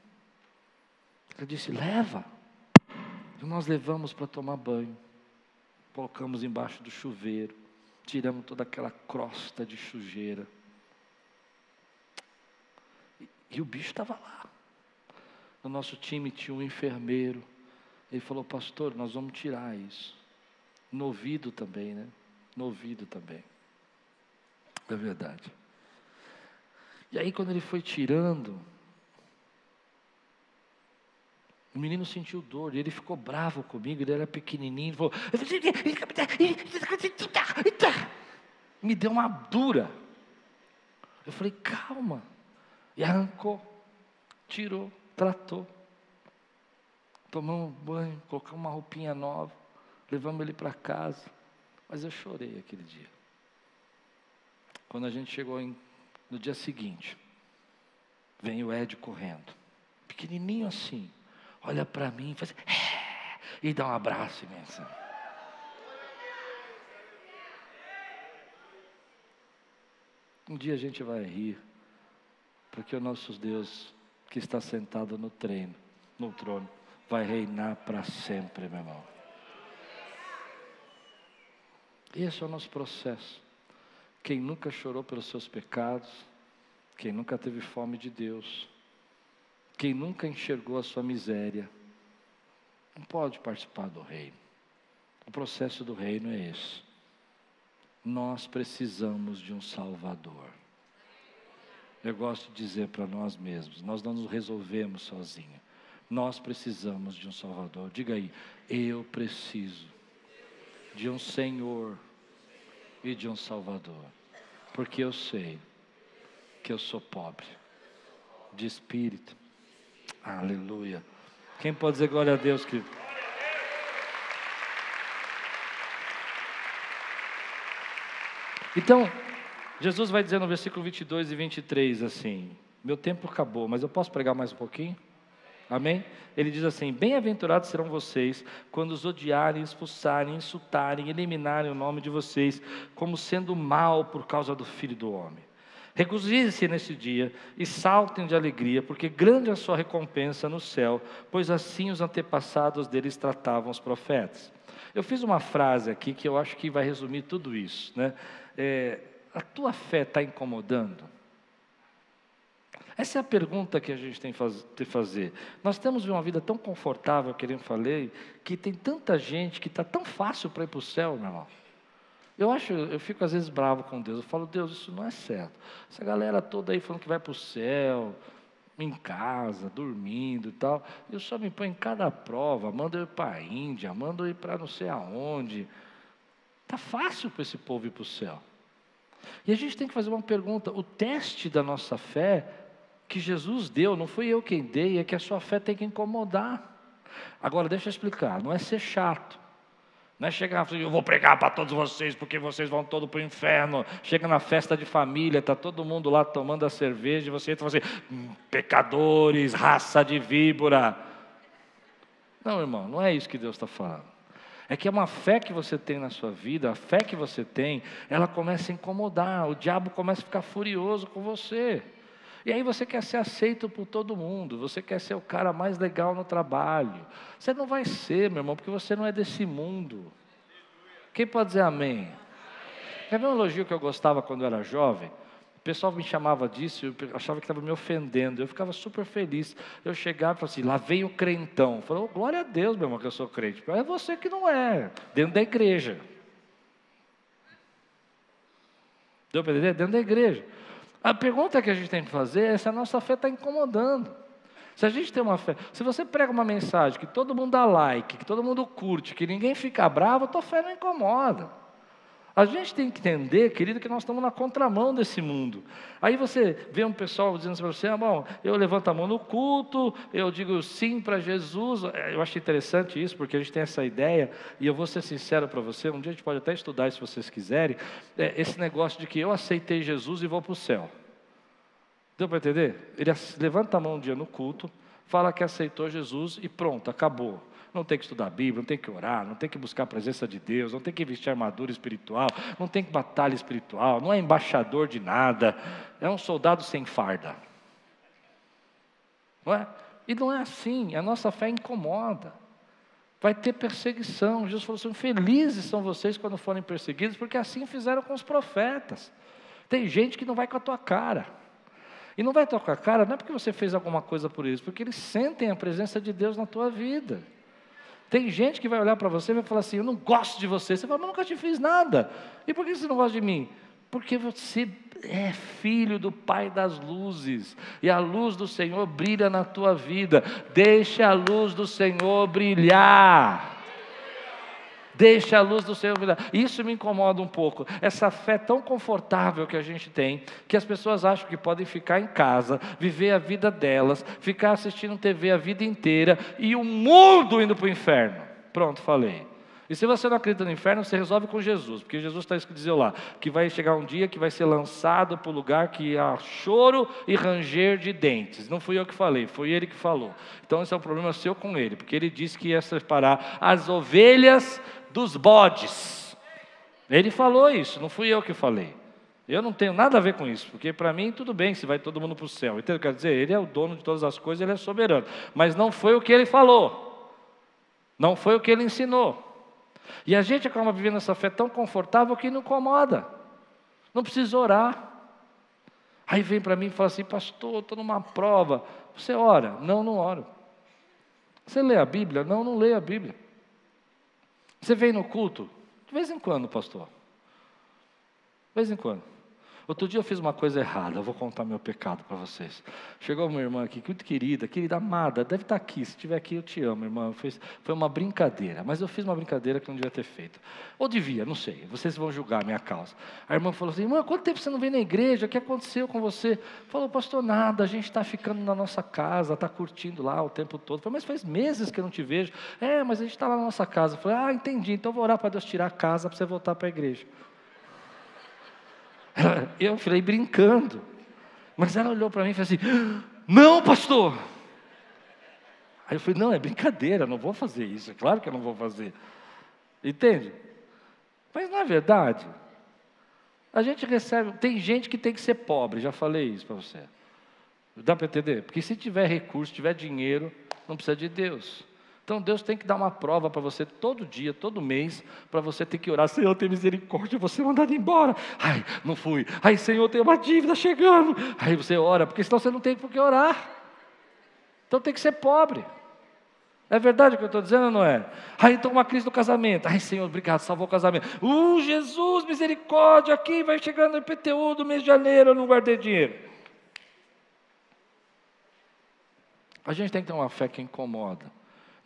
Speaker 1: Ela disse: leva. E nós levamos para tomar banho. Colocamos embaixo do chuveiro. Tiramos toda aquela crosta de sujeira. E, e o bicho estava lá. No nosso time tinha um enfermeiro. Ele falou: Pastor, nós vamos tirar isso. No ouvido também, né? No ouvido também. É verdade. E aí, quando ele foi tirando, O menino sentiu dor e ele ficou bravo comigo, ele era pequenininho, ele falou, me deu uma dura. Eu falei, calma. E arrancou, tirou, tratou. Tomamos um banho, colocamos uma roupinha nova, levamos ele para casa. Mas eu chorei aquele dia. Quando a gente chegou em, no dia seguinte, vem o Ed correndo, pequenininho assim, olha para mim e faz é", e dá um abraço imenso. Um dia a gente vai rir, porque o nosso Deus, que está sentado no treino, no trono, vai reinar para sempre, meu irmão. Esse é o nosso processo. Quem nunca chorou pelos seus pecados, quem nunca teve fome de Deus, quem nunca enxergou a sua miséria, não pode participar do reino. O processo do reino é esse. Nós precisamos de um Salvador. Eu gosto de dizer para nós mesmos: nós não nos resolvemos sozinhos. Nós precisamos de um Salvador. Diga aí, eu preciso de um Senhor e de um Salvador, porque eu sei que eu sou pobre de espírito. Aleluia. Quem pode dizer glória a Deus que Então, Jesus vai dizer no versículo 22 e 23 assim: Meu tempo acabou, mas eu posso pregar mais um pouquinho? Amém? Ele diz assim: Bem-aventurados serão vocês quando os odiarem, expulsarem, insultarem, eliminarem o nome de vocês, como sendo mal por causa do Filho do Homem. Regozije-se nesse dia e saltem de alegria, porque grande é a sua recompensa no céu, pois assim os antepassados deles tratavam os profetas. Eu fiz uma frase aqui que eu acho que vai resumir tudo isso. Né? É, a tua fé está incomodando? Essa é a pergunta que a gente tem que fazer. Nós temos uma vida tão confortável, que eu falei, que tem tanta gente que está tão fácil para ir para o céu, meu irmão. Eu acho, eu fico às vezes bravo com Deus. Eu falo, Deus, isso não é certo. Essa galera toda aí falando que vai para o céu, em casa, dormindo e tal. Eu só me ponho em cada prova, mando eu ir para a Índia, mando eu ir para não sei aonde. Está fácil para esse povo ir para o céu. E a gente tem que fazer uma pergunta: o teste da nossa fé que Jesus deu, não fui eu quem dei, é que a sua fé tem que incomodar. Agora, deixa eu explicar: não é ser chato. Não é chegar assim, eu vou pregar para todos vocês porque vocês vão todos para o inferno. Chega na festa de família, está todo mundo lá tomando a cerveja e você entra e fala assim, hum, pecadores, raça de víbora. Não, irmão, não é isso que Deus está falando. É que é uma fé que você tem na sua vida, a fé que você tem, ela começa a incomodar, o diabo começa a ficar furioso com você. E aí você quer ser aceito por todo mundo, você quer ser o cara mais legal no trabalho. Você não vai ser, meu irmão, porque você não é desse mundo. Quem pode dizer amém? Quer ver um elogio que eu gostava quando eu era jovem? pessoal me chamava disso, eu achava que estava me ofendendo, eu ficava super feliz. Eu chegava e falava assim: lá vem o crentão. Falei: oh, glória a Deus, meu irmão, que eu sou crente. É você que não é, dentro da igreja. Deu para entender? Dentro da igreja. A pergunta que a gente tem que fazer é se a nossa fé está incomodando. Se a gente tem uma fé, se você prega uma mensagem que todo mundo dá like, que todo mundo curte, que ninguém fica bravo, a tua fé não incomoda. A gente tem que entender, querido, que nós estamos na contramão desse mundo. Aí você vê um pessoal dizendo para você: ah, bom, eu levanto a mão no culto, eu digo sim para Jesus. É, eu acho interessante isso, porque a gente tem essa ideia, e eu vou ser sincero para você: um dia a gente pode até estudar se vocês quiserem, é esse negócio de que eu aceitei Jesus e vou para o céu. Deu para entender? Ele levanta a mão um dia no culto, fala que aceitou Jesus e pronto, acabou. Não tem que estudar a Bíblia, não tem que orar, não tem que buscar a presença de Deus, não tem que vestir armadura espiritual, não tem que batalha espiritual, não é embaixador de nada, é um soldado sem farda. Não é? E não é assim, a nossa fé incomoda. Vai ter perseguição. Jesus falou assim: felizes são vocês quando forem perseguidos, porque assim fizeram com os profetas. Tem gente que não vai com a tua cara. E não vai com a cara, não é porque você fez alguma coisa por isso, porque eles sentem a presença de Deus na tua vida. Tem gente que vai olhar para você e vai falar assim: Eu não gosto de você. Você fala, mas nunca te fiz nada. E por que você não gosta de mim? Porque você é filho do Pai das luzes, e a luz do Senhor brilha na tua vida. Deixe a luz do Senhor brilhar. Deixa a luz do Senhor brilhar. Isso me incomoda um pouco. Essa fé tão confortável que a gente tem, que as pessoas acham que podem ficar em casa, viver a vida delas, ficar assistindo TV a vida inteira e o mundo indo para o inferno. Pronto, falei. E se você não acredita no inferno, você resolve com Jesus, porque Jesus está escrito lá, que vai chegar um dia que vai ser lançado para o lugar que há choro e ranger de dentes. Não fui eu que falei, foi ele que falou. Então esse é um problema seu com ele, porque ele disse que ia separar as ovelhas dos bodes. Ele falou isso, não fui eu que falei. Eu não tenho nada a ver com isso, porque para mim tudo bem se vai todo mundo para o céu. Então, quer dizer, ele é o dono de todas as coisas, ele é soberano. Mas não foi o que ele falou. Não foi o que ele ensinou. E a gente acaba vivendo essa fé tão confortável que não incomoda. Não precisa orar. Aí vem para mim e fala assim, pastor, estou numa prova. Você ora? Não, não oro. Você lê a Bíblia? Não, não lê a Bíblia. Você vem no culto? De vez em quando, pastor. De vez em quando. Outro dia eu fiz uma coisa errada, eu vou contar meu pecado para vocês. Chegou uma irmã aqui, muito querida, querida amada, deve estar tá aqui, se estiver aqui eu te amo, irmã. Foi, foi uma brincadeira, mas eu fiz uma brincadeira que não devia ter feito. Ou devia, não sei, vocês vão julgar a minha causa. A irmã falou assim: irmã, quanto tempo você não vem na igreja? O que aconteceu com você? Falou, pastor, nada, a gente está ficando na nossa casa, está curtindo lá o tempo todo. Falei, mas faz meses que eu não te vejo. É, mas a gente está lá na nossa casa. falei, ah, entendi, então vou orar para Deus tirar a casa para você voltar para a igreja. Eu falei brincando. Mas ela olhou para mim e falou assim: Não, pastor. Aí eu falei: Não, é brincadeira, não vou fazer isso. É claro que eu não vou fazer. Entende? Mas é verdade. A gente recebe. Tem gente que tem que ser pobre, já falei isso para você. Dá para entender? Porque se tiver recurso, tiver dinheiro, não precisa de Deus. Então Deus tem que dar uma prova para você todo dia, todo mês, para você ter que orar, Senhor, tem misericórdia, você mandado embora. Ai, não fui. Ai, Senhor, tem uma dívida chegando. Aí você ora, porque senão você não tem por que orar. Então tem que ser pobre. É verdade o que eu estou dizendo ou não é? Aí então uma crise do casamento. Ai, Senhor, obrigado, salvou o casamento. Uh, Jesus, misericórdia, aqui vai chegando o IPTU do mês de janeiro, eu não guardei dinheiro. A gente tem que ter uma fé que incomoda.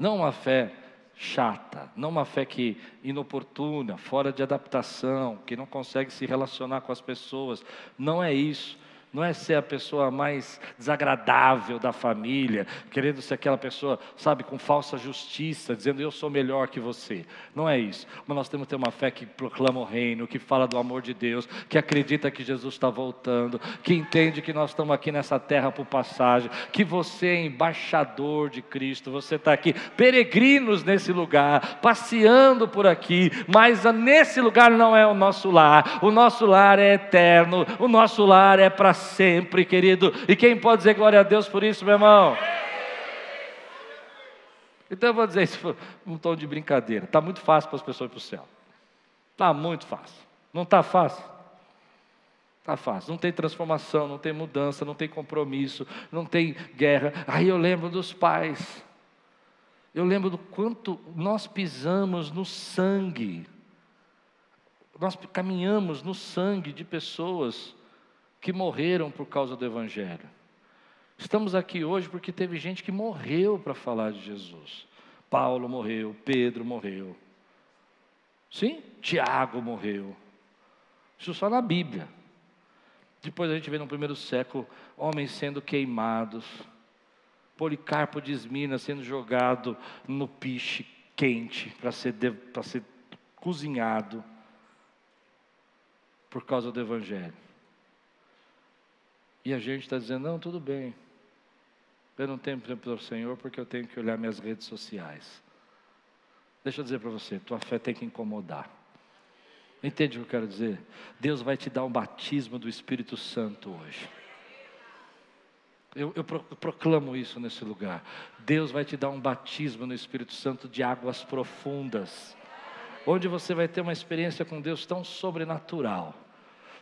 Speaker 1: Não uma fé chata, não uma fé que inoportuna, fora de adaptação, que não consegue se relacionar com as pessoas. Não é isso não é ser a pessoa mais desagradável da família, querendo ser aquela pessoa, sabe, com falsa justiça, dizendo eu sou melhor que você. Não é isso. Mas nós temos que ter uma fé que proclama o reino, que fala do amor de Deus, que acredita que Jesus está voltando, que entende que nós estamos aqui nessa terra por passagem, que você é embaixador de Cristo, você está aqui, peregrinos nesse lugar, passeando por aqui, mas nesse lugar não é o nosso lar, o nosso lar é eterno, o nosso lar é para sempre, querido. E quem pode dizer glória a Deus por isso, meu irmão? Então eu vou dizer isso um tom de brincadeira. Está muito fácil para as pessoas ir para o céu. Está muito fácil. Não está fácil? Está fácil. Não tem transformação, não tem mudança, não tem compromisso, não tem guerra. Aí eu lembro dos pais. Eu lembro do quanto nós pisamos no sangue. Nós caminhamos no sangue de pessoas que morreram por causa do Evangelho. Estamos aqui hoje porque teve gente que morreu para falar de Jesus. Paulo morreu, Pedro morreu. Sim, Tiago morreu. Isso só na Bíblia. Depois a gente vê no primeiro século homens sendo queimados, Policarpo de Esmina sendo jogado no piche quente para ser, para ser cozinhado por causa do Evangelho. E a gente está dizendo: não, tudo bem. Eu não tenho tempo para o Senhor porque eu tenho que olhar minhas redes sociais. Deixa eu dizer para você: tua fé tem que incomodar. Entende o que eu quero dizer? Deus vai te dar um batismo do Espírito Santo hoje. Eu, eu, proclamo isso nesse lugar. Deus vai te dar um batismo no Espírito Santo de águas profundas, onde você vai ter uma experiência com Deus tão sobrenatural,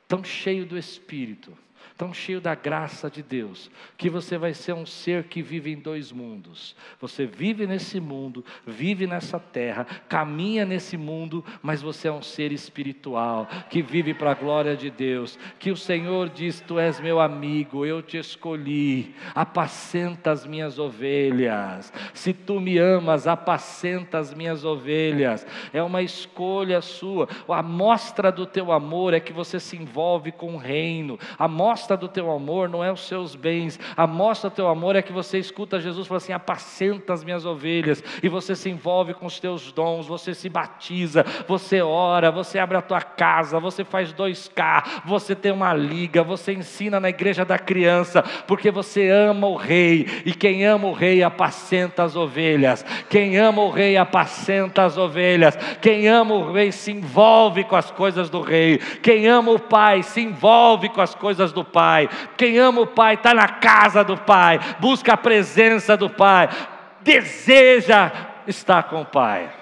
Speaker 1: tão cheio do Espírito, tão cheio da graça de Deus, que você vai ser um ser que vive em dois mundos. Você vive nesse mundo, vive nessa terra, caminha nesse mundo, mas você é um ser espiritual, que vive para a glória de Deus. Que o Senhor diz: Tu és meu amigo, eu te escolhi, apacenta as minhas ovelhas. Se tu me amas, apacenta as minhas ovelhas. É uma escolha sua. A mostra do teu amor é que você se envolve com o reino. A mostra mostra do teu amor não é os seus bens, a mostra do teu amor é que você escuta Jesus falar assim: apacenta as minhas ovelhas, e você se envolve com os teus dons, você se batiza, você ora, você abre a tua casa, você faz 2K, você tem uma liga, você ensina na igreja da criança, porque você ama o rei, e quem ama o rei apacenta as ovelhas, quem ama o rei apacenta as ovelhas, quem ama o rei se envolve com as coisas do rei, quem ama o pai se envolve com as coisas do pai. Quem ama o Pai está na casa do Pai, busca a presença do Pai, deseja estar com o Pai.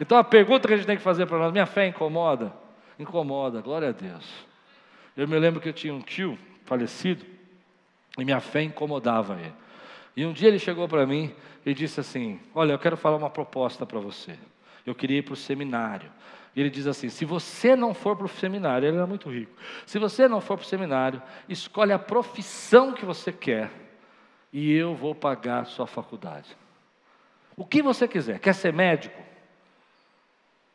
Speaker 1: Então a pergunta que a gente tem que fazer para nós: minha fé incomoda? Incomoda, glória a Deus. Eu me lembro que eu tinha um tio falecido e minha fé incomodava ele. E um dia ele chegou para mim e disse assim: Olha, eu quero falar uma proposta para você. Eu queria ir para o seminário. E ele diz assim: se você não for para o seminário, ele era muito rico. Se você não for para o seminário, escolhe a profissão que você quer e eu vou pagar a sua faculdade. O que você quiser. Quer ser médico?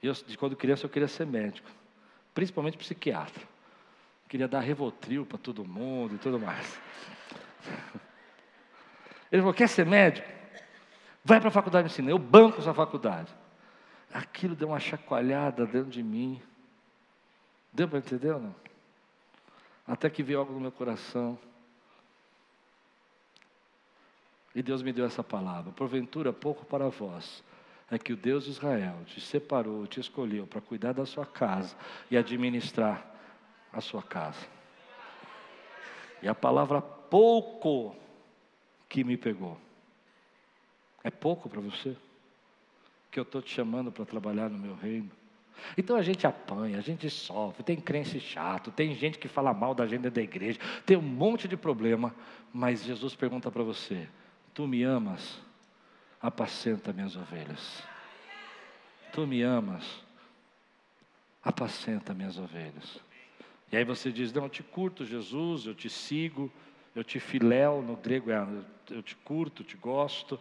Speaker 1: Eu, de quando criança, eu queria ser médico, principalmente psiquiatra. Queria dar revotril para todo mundo e tudo mais. Ele falou: quer ser médico? Vai para a faculdade de ensino, eu banco sua faculdade aquilo deu uma chacoalhada dentro de mim. Deu para entender ou não? Até que veio algo no meu coração. E Deus me deu essa palavra: porventura, pouco para vós é que o Deus de Israel te separou, te escolheu para cuidar da sua casa e administrar a sua casa. E a palavra pouco que me pegou. É pouco para você? Que eu estou te chamando para trabalhar no meu reino. Então a gente apanha, a gente sofre, tem crente chato, tem gente que fala mal da agenda da igreja, tem um monte de problema, mas Jesus pergunta para você: Tu me amas? Apacenta minhas ovelhas. Tu me amas? Apacenta minhas ovelhas. E aí você diz: Não, eu te curto, Jesus, eu te sigo, eu te filéu, no grego é eu te curto, te gosto.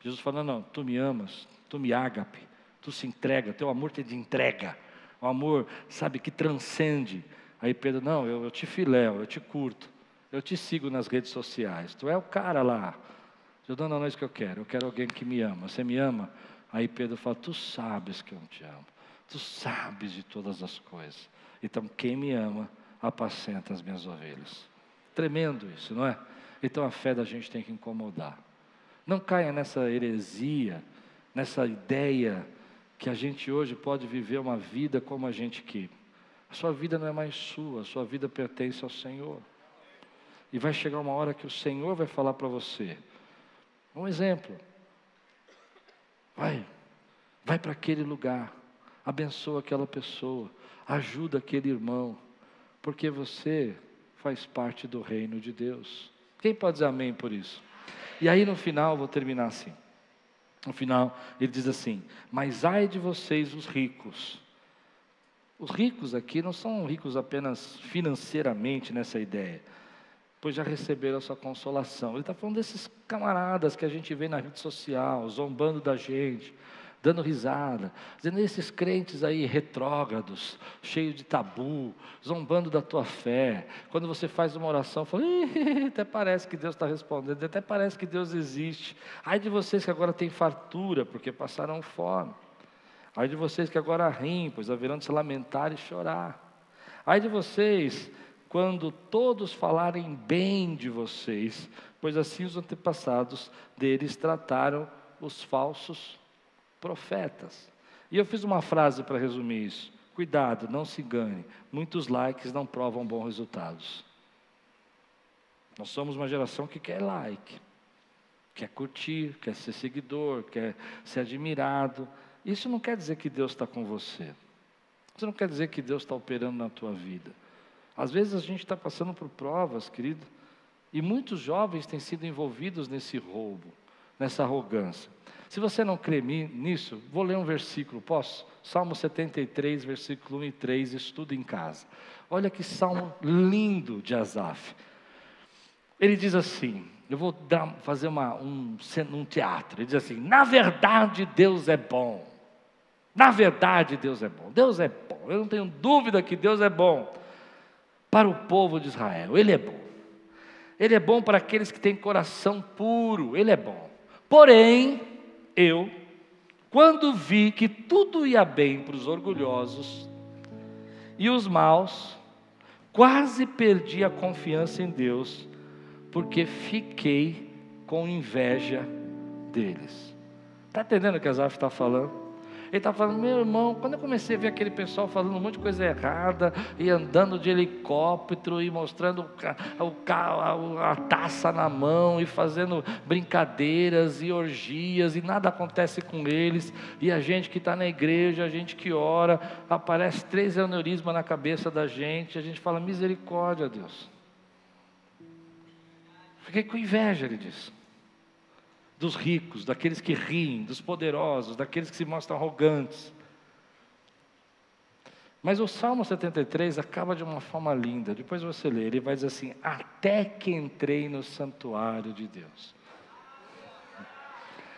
Speaker 1: Jesus fala: Não, tu me amas, tu me ágape, tu se entrega, teu amor te entrega, o amor, sabe, que transcende. Aí Pedro, não, eu, eu te filéu, eu te curto, eu te sigo nas redes sociais, tu é o cara lá. Eu não, não, não é isso que eu quero, eu quero alguém que me ama. Você me ama? Aí Pedro fala, tu sabes que eu te amo, tu sabes de todas as coisas. Então, quem me ama, apacenta as minhas ovelhas. Tremendo isso, não é? Então a fé da gente tem que incomodar. Não caia nessa heresia nessa ideia que a gente hoje pode viver uma vida como a gente quer. A sua vida não é mais sua, a sua vida pertence ao Senhor. E vai chegar uma hora que o Senhor vai falar para você. Um exemplo. Vai, vai para aquele lugar, abençoa aquela pessoa, ajuda aquele irmão, porque você faz parte do reino de Deus. Quem pode dizer amém por isso? E aí no final, vou terminar assim. No final, ele diz assim: Mas ai de vocês, os ricos. Os ricos aqui não são ricos apenas financeiramente nessa ideia, pois já receberam a sua consolação. Ele está falando desses camaradas que a gente vê na rede social, zombando da gente, dando risada, dizendo esses crentes aí retrógrados, cheios de tabu, zombando da tua fé. Quando você faz uma oração, fala, até parece que Deus está respondendo, até parece que Deus existe. Ai de vocês que agora têm fartura, porque passaram fome. Ai de vocês que agora riem, pois haverão de se lamentar e chorar. Ai de vocês quando todos falarem bem de vocês, pois assim os antepassados deles trataram os falsos profetas. E eu fiz uma frase para resumir isso. Cuidado, não se engane. Muitos likes não provam bons resultados. Nós somos uma geração que quer like, quer curtir, quer ser seguidor, quer ser admirado. Isso não quer dizer que Deus está com você. Isso não quer dizer que Deus está operando na tua vida. Às vezes a gente está passando por provas, querido, e muitos jovens têm sido envolvidos nesse roubo, nessa arrogância. Se você não crê nisso, vou ler um versículo, posso? Salmo 73, versículo 1 e 3, estudo em casa. Olha que salmo lindo de Asaf. Ele diz assim: eu vou dar, fazer uma, um, um teatro. Ele diz assim: na verdade, Deus é bom. Na verdade, Deus é bom. Deus é bom. Eu não tenho dúvida que Deus é bom para o povo de Israel. Ele é bom. Ele é bom para aqueles que têm coração puro. Ele é bom. Porém, eu, quando vi que tudo ia bem para os orgulhosos e os maus, quase perdi a confiança em Deus porque fiquei com inveja deles. Está entendendo o que Asaf está falando? Ele está falando, meu irmão, quando eu comecei a ver aquele pessoal falando um monte de coisa errada, e andando de helicóptero, e mostrando o, a, a taça na mão, e fazendo brincadeiras e orgias, e nada acontece com eles, e a gente que está na igreja, a gente que ora, aparece três aneurismas na cabeça da gente, a gente fala, misericórdia, Deus. Fiquei com inveja, ele diz. Dos ricos, daqueles que riem, dos poderosos, daqueles que se mostram arrogantes. Mas o Salmo 73 acaba de uma forma linda. Depois você lê, ele vai dizer assim: Até que entrei no santuário de Deus.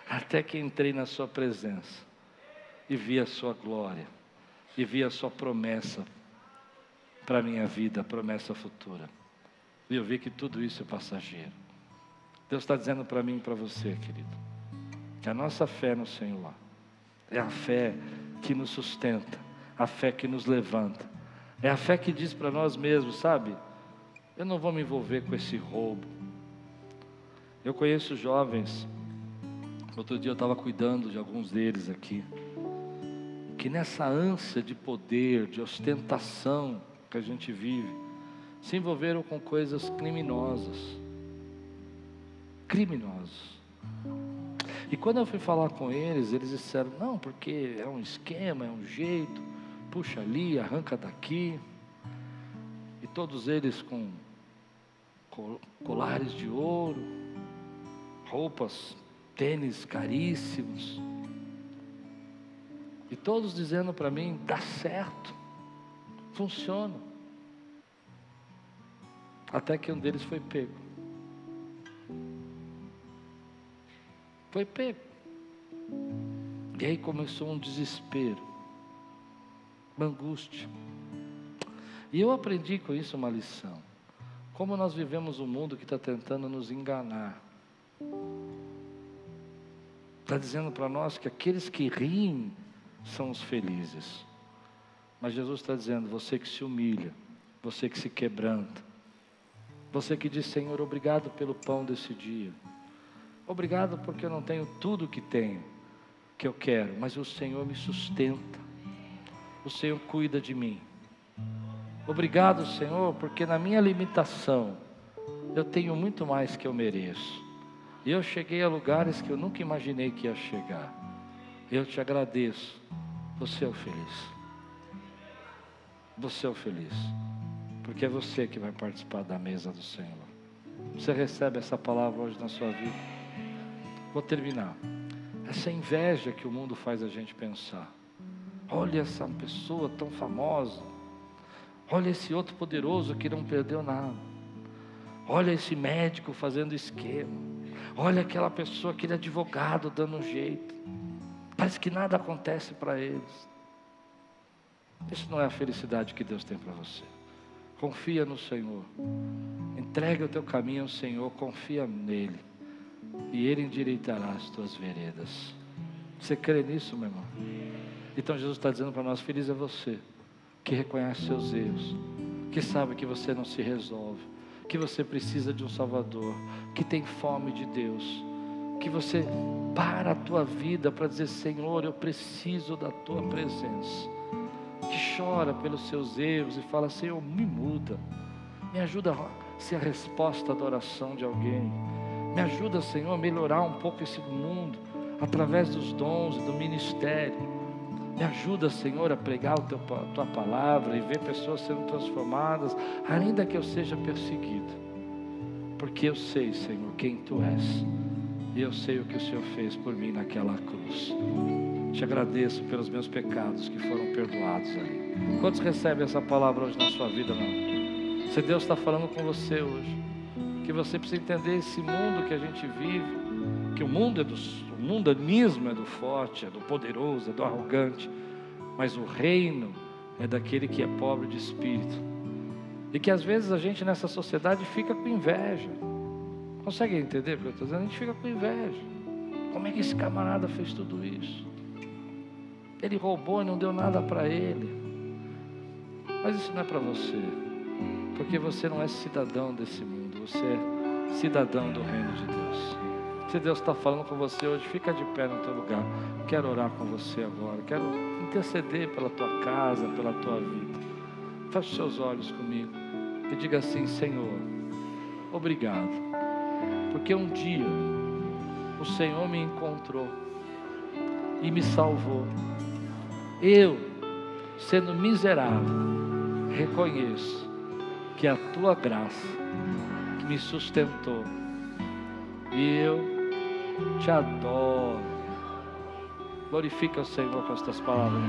Speaker 1: Até que entrei na Sua presença e vi a Sua glória, e vi a Sua promessa para a minha vida, a promessa futura. E eu vi que tudo isso é passageiro. Deus está dizendo para mim e para você, querido, que a nossa fé no Senhor é a fé que nos sustenta, a fé que nos levanta, é a fé que diz para nós mesmos, sabe? Eu não vou me envolver com esse roubo. Eu conheço jovens, outro dia eu estava cuidando de alguns deles aqui, que nessa ânsia de poder, de ostentação que a gente vive, se envolveram com coisas criminosas criminosos. E quando eu fui falar com eles, eles disseram: não, porque é um esquema, é um jeito, puxa ali, arranca daqui. E todos eles com colares de ouro, roupas, tênis caríssimos. E todos dizendo para mim: dá certo, funciona. Até que um deles foi pego. Foi pego. E aí começou um desespero, uma angústia. E eu aprendi com isso uma lição. Como nós vivemos um mundo que está tentando nos enganar. Está dizendo para nós que aqueles que riem são os felizes. Mas Jesus está dizendo: você que se humilha, você que se quebranta, você que diz, Senhor, obrigado pelo pão desse dia. Obrigado porque eu não tenho tudo que tenho, que eu quero, mas o Senhor me sustenta. O Senhor cuida de mim. Obrigado, Senhor, porque na minha limitação eu tenho muito mais que eu mereço. E eu cheguei a lugares que eu nunca imaginei que ia chegar. Eu te agradeço. Você é o feliz. Você é o feliz. Porque é você que vai participar da mesa do Senhor. Você recebe essa palavra hoje na sua vida. Vou terminar. Essa inveja que o mundo faz a gente pensar. Olha essa pessoa tão famosa. Olha esse outro poderoso que não perdeu nada. Olha esse médico fazendo esquema. Olha aquela pessoa, aquele advogado dando um jeito. Parece que nada acontece para eles. Isso não é a felicidade que Deus tem para você. Confia no Senhor. Entrega o teu caminho ao Senhor, confia nele e Ele endireitará as tuas veredas. Você crê nisso, meu irmão? Então Jesus está dizendo para nós: Feliz é você que reconhece seus erros, que sabe que você não se resolve, que você precisa de um Salvador, que tem fome de Deus, que você para a tua vida para dizer: Senhor, eu preciso da tua presença. Que chora pelos seus erros e fala: Senhor, me muda, me ajuda a ser a resposta da oração de alguém me ajuda, Senhor, a melhorar um pouco esse mundo através dos dons e do ministério. Me ajuda, Senhor, a pregar a tua palavra e ver pessoas sendo transformadas, ainda que eu seja perseguido. Porque eu sei, Senhor, quem tu és. E eu sei o que o Senhor fez por mim naquela cruz. Te agradeço pelos meus pecados que foram perdoados ali. Quantos recebem essa palavra hoje na sua vida, não? Se Deus está falando com você hoje, que você precisa entender esse mundo que a gente vive, que o mundo é do o mundanismo é do forte, é do poderoso, é do arrogante, mas o reino é daquele que é pobre de espírito. E que às vezes a gente nessa sociedade fica com inveja. Consegue entender o que eu estou dizendo? A gente fica com inveja. Como é que esse camarada fez tudo isso? Ele roubou e não deu nada para ele. Mas isso não é para você, porque você não é cidadão desse mundo, você é cidadão do reino de Deus. Se Deus está falando com você hoje, fica de pé no teu lugar. Quero orar com você agora, quero interceder pela tua casa, pela tua vida. Feche seus olhos comigo e diga assim: Senhor, obrigado, porque um dia o Senhor me encontrou e me salvou. Eu, sendo miserável, reconheço que a tua graça me sustentou. E eu te adoro. Glorifica o Senhor com estas palavras.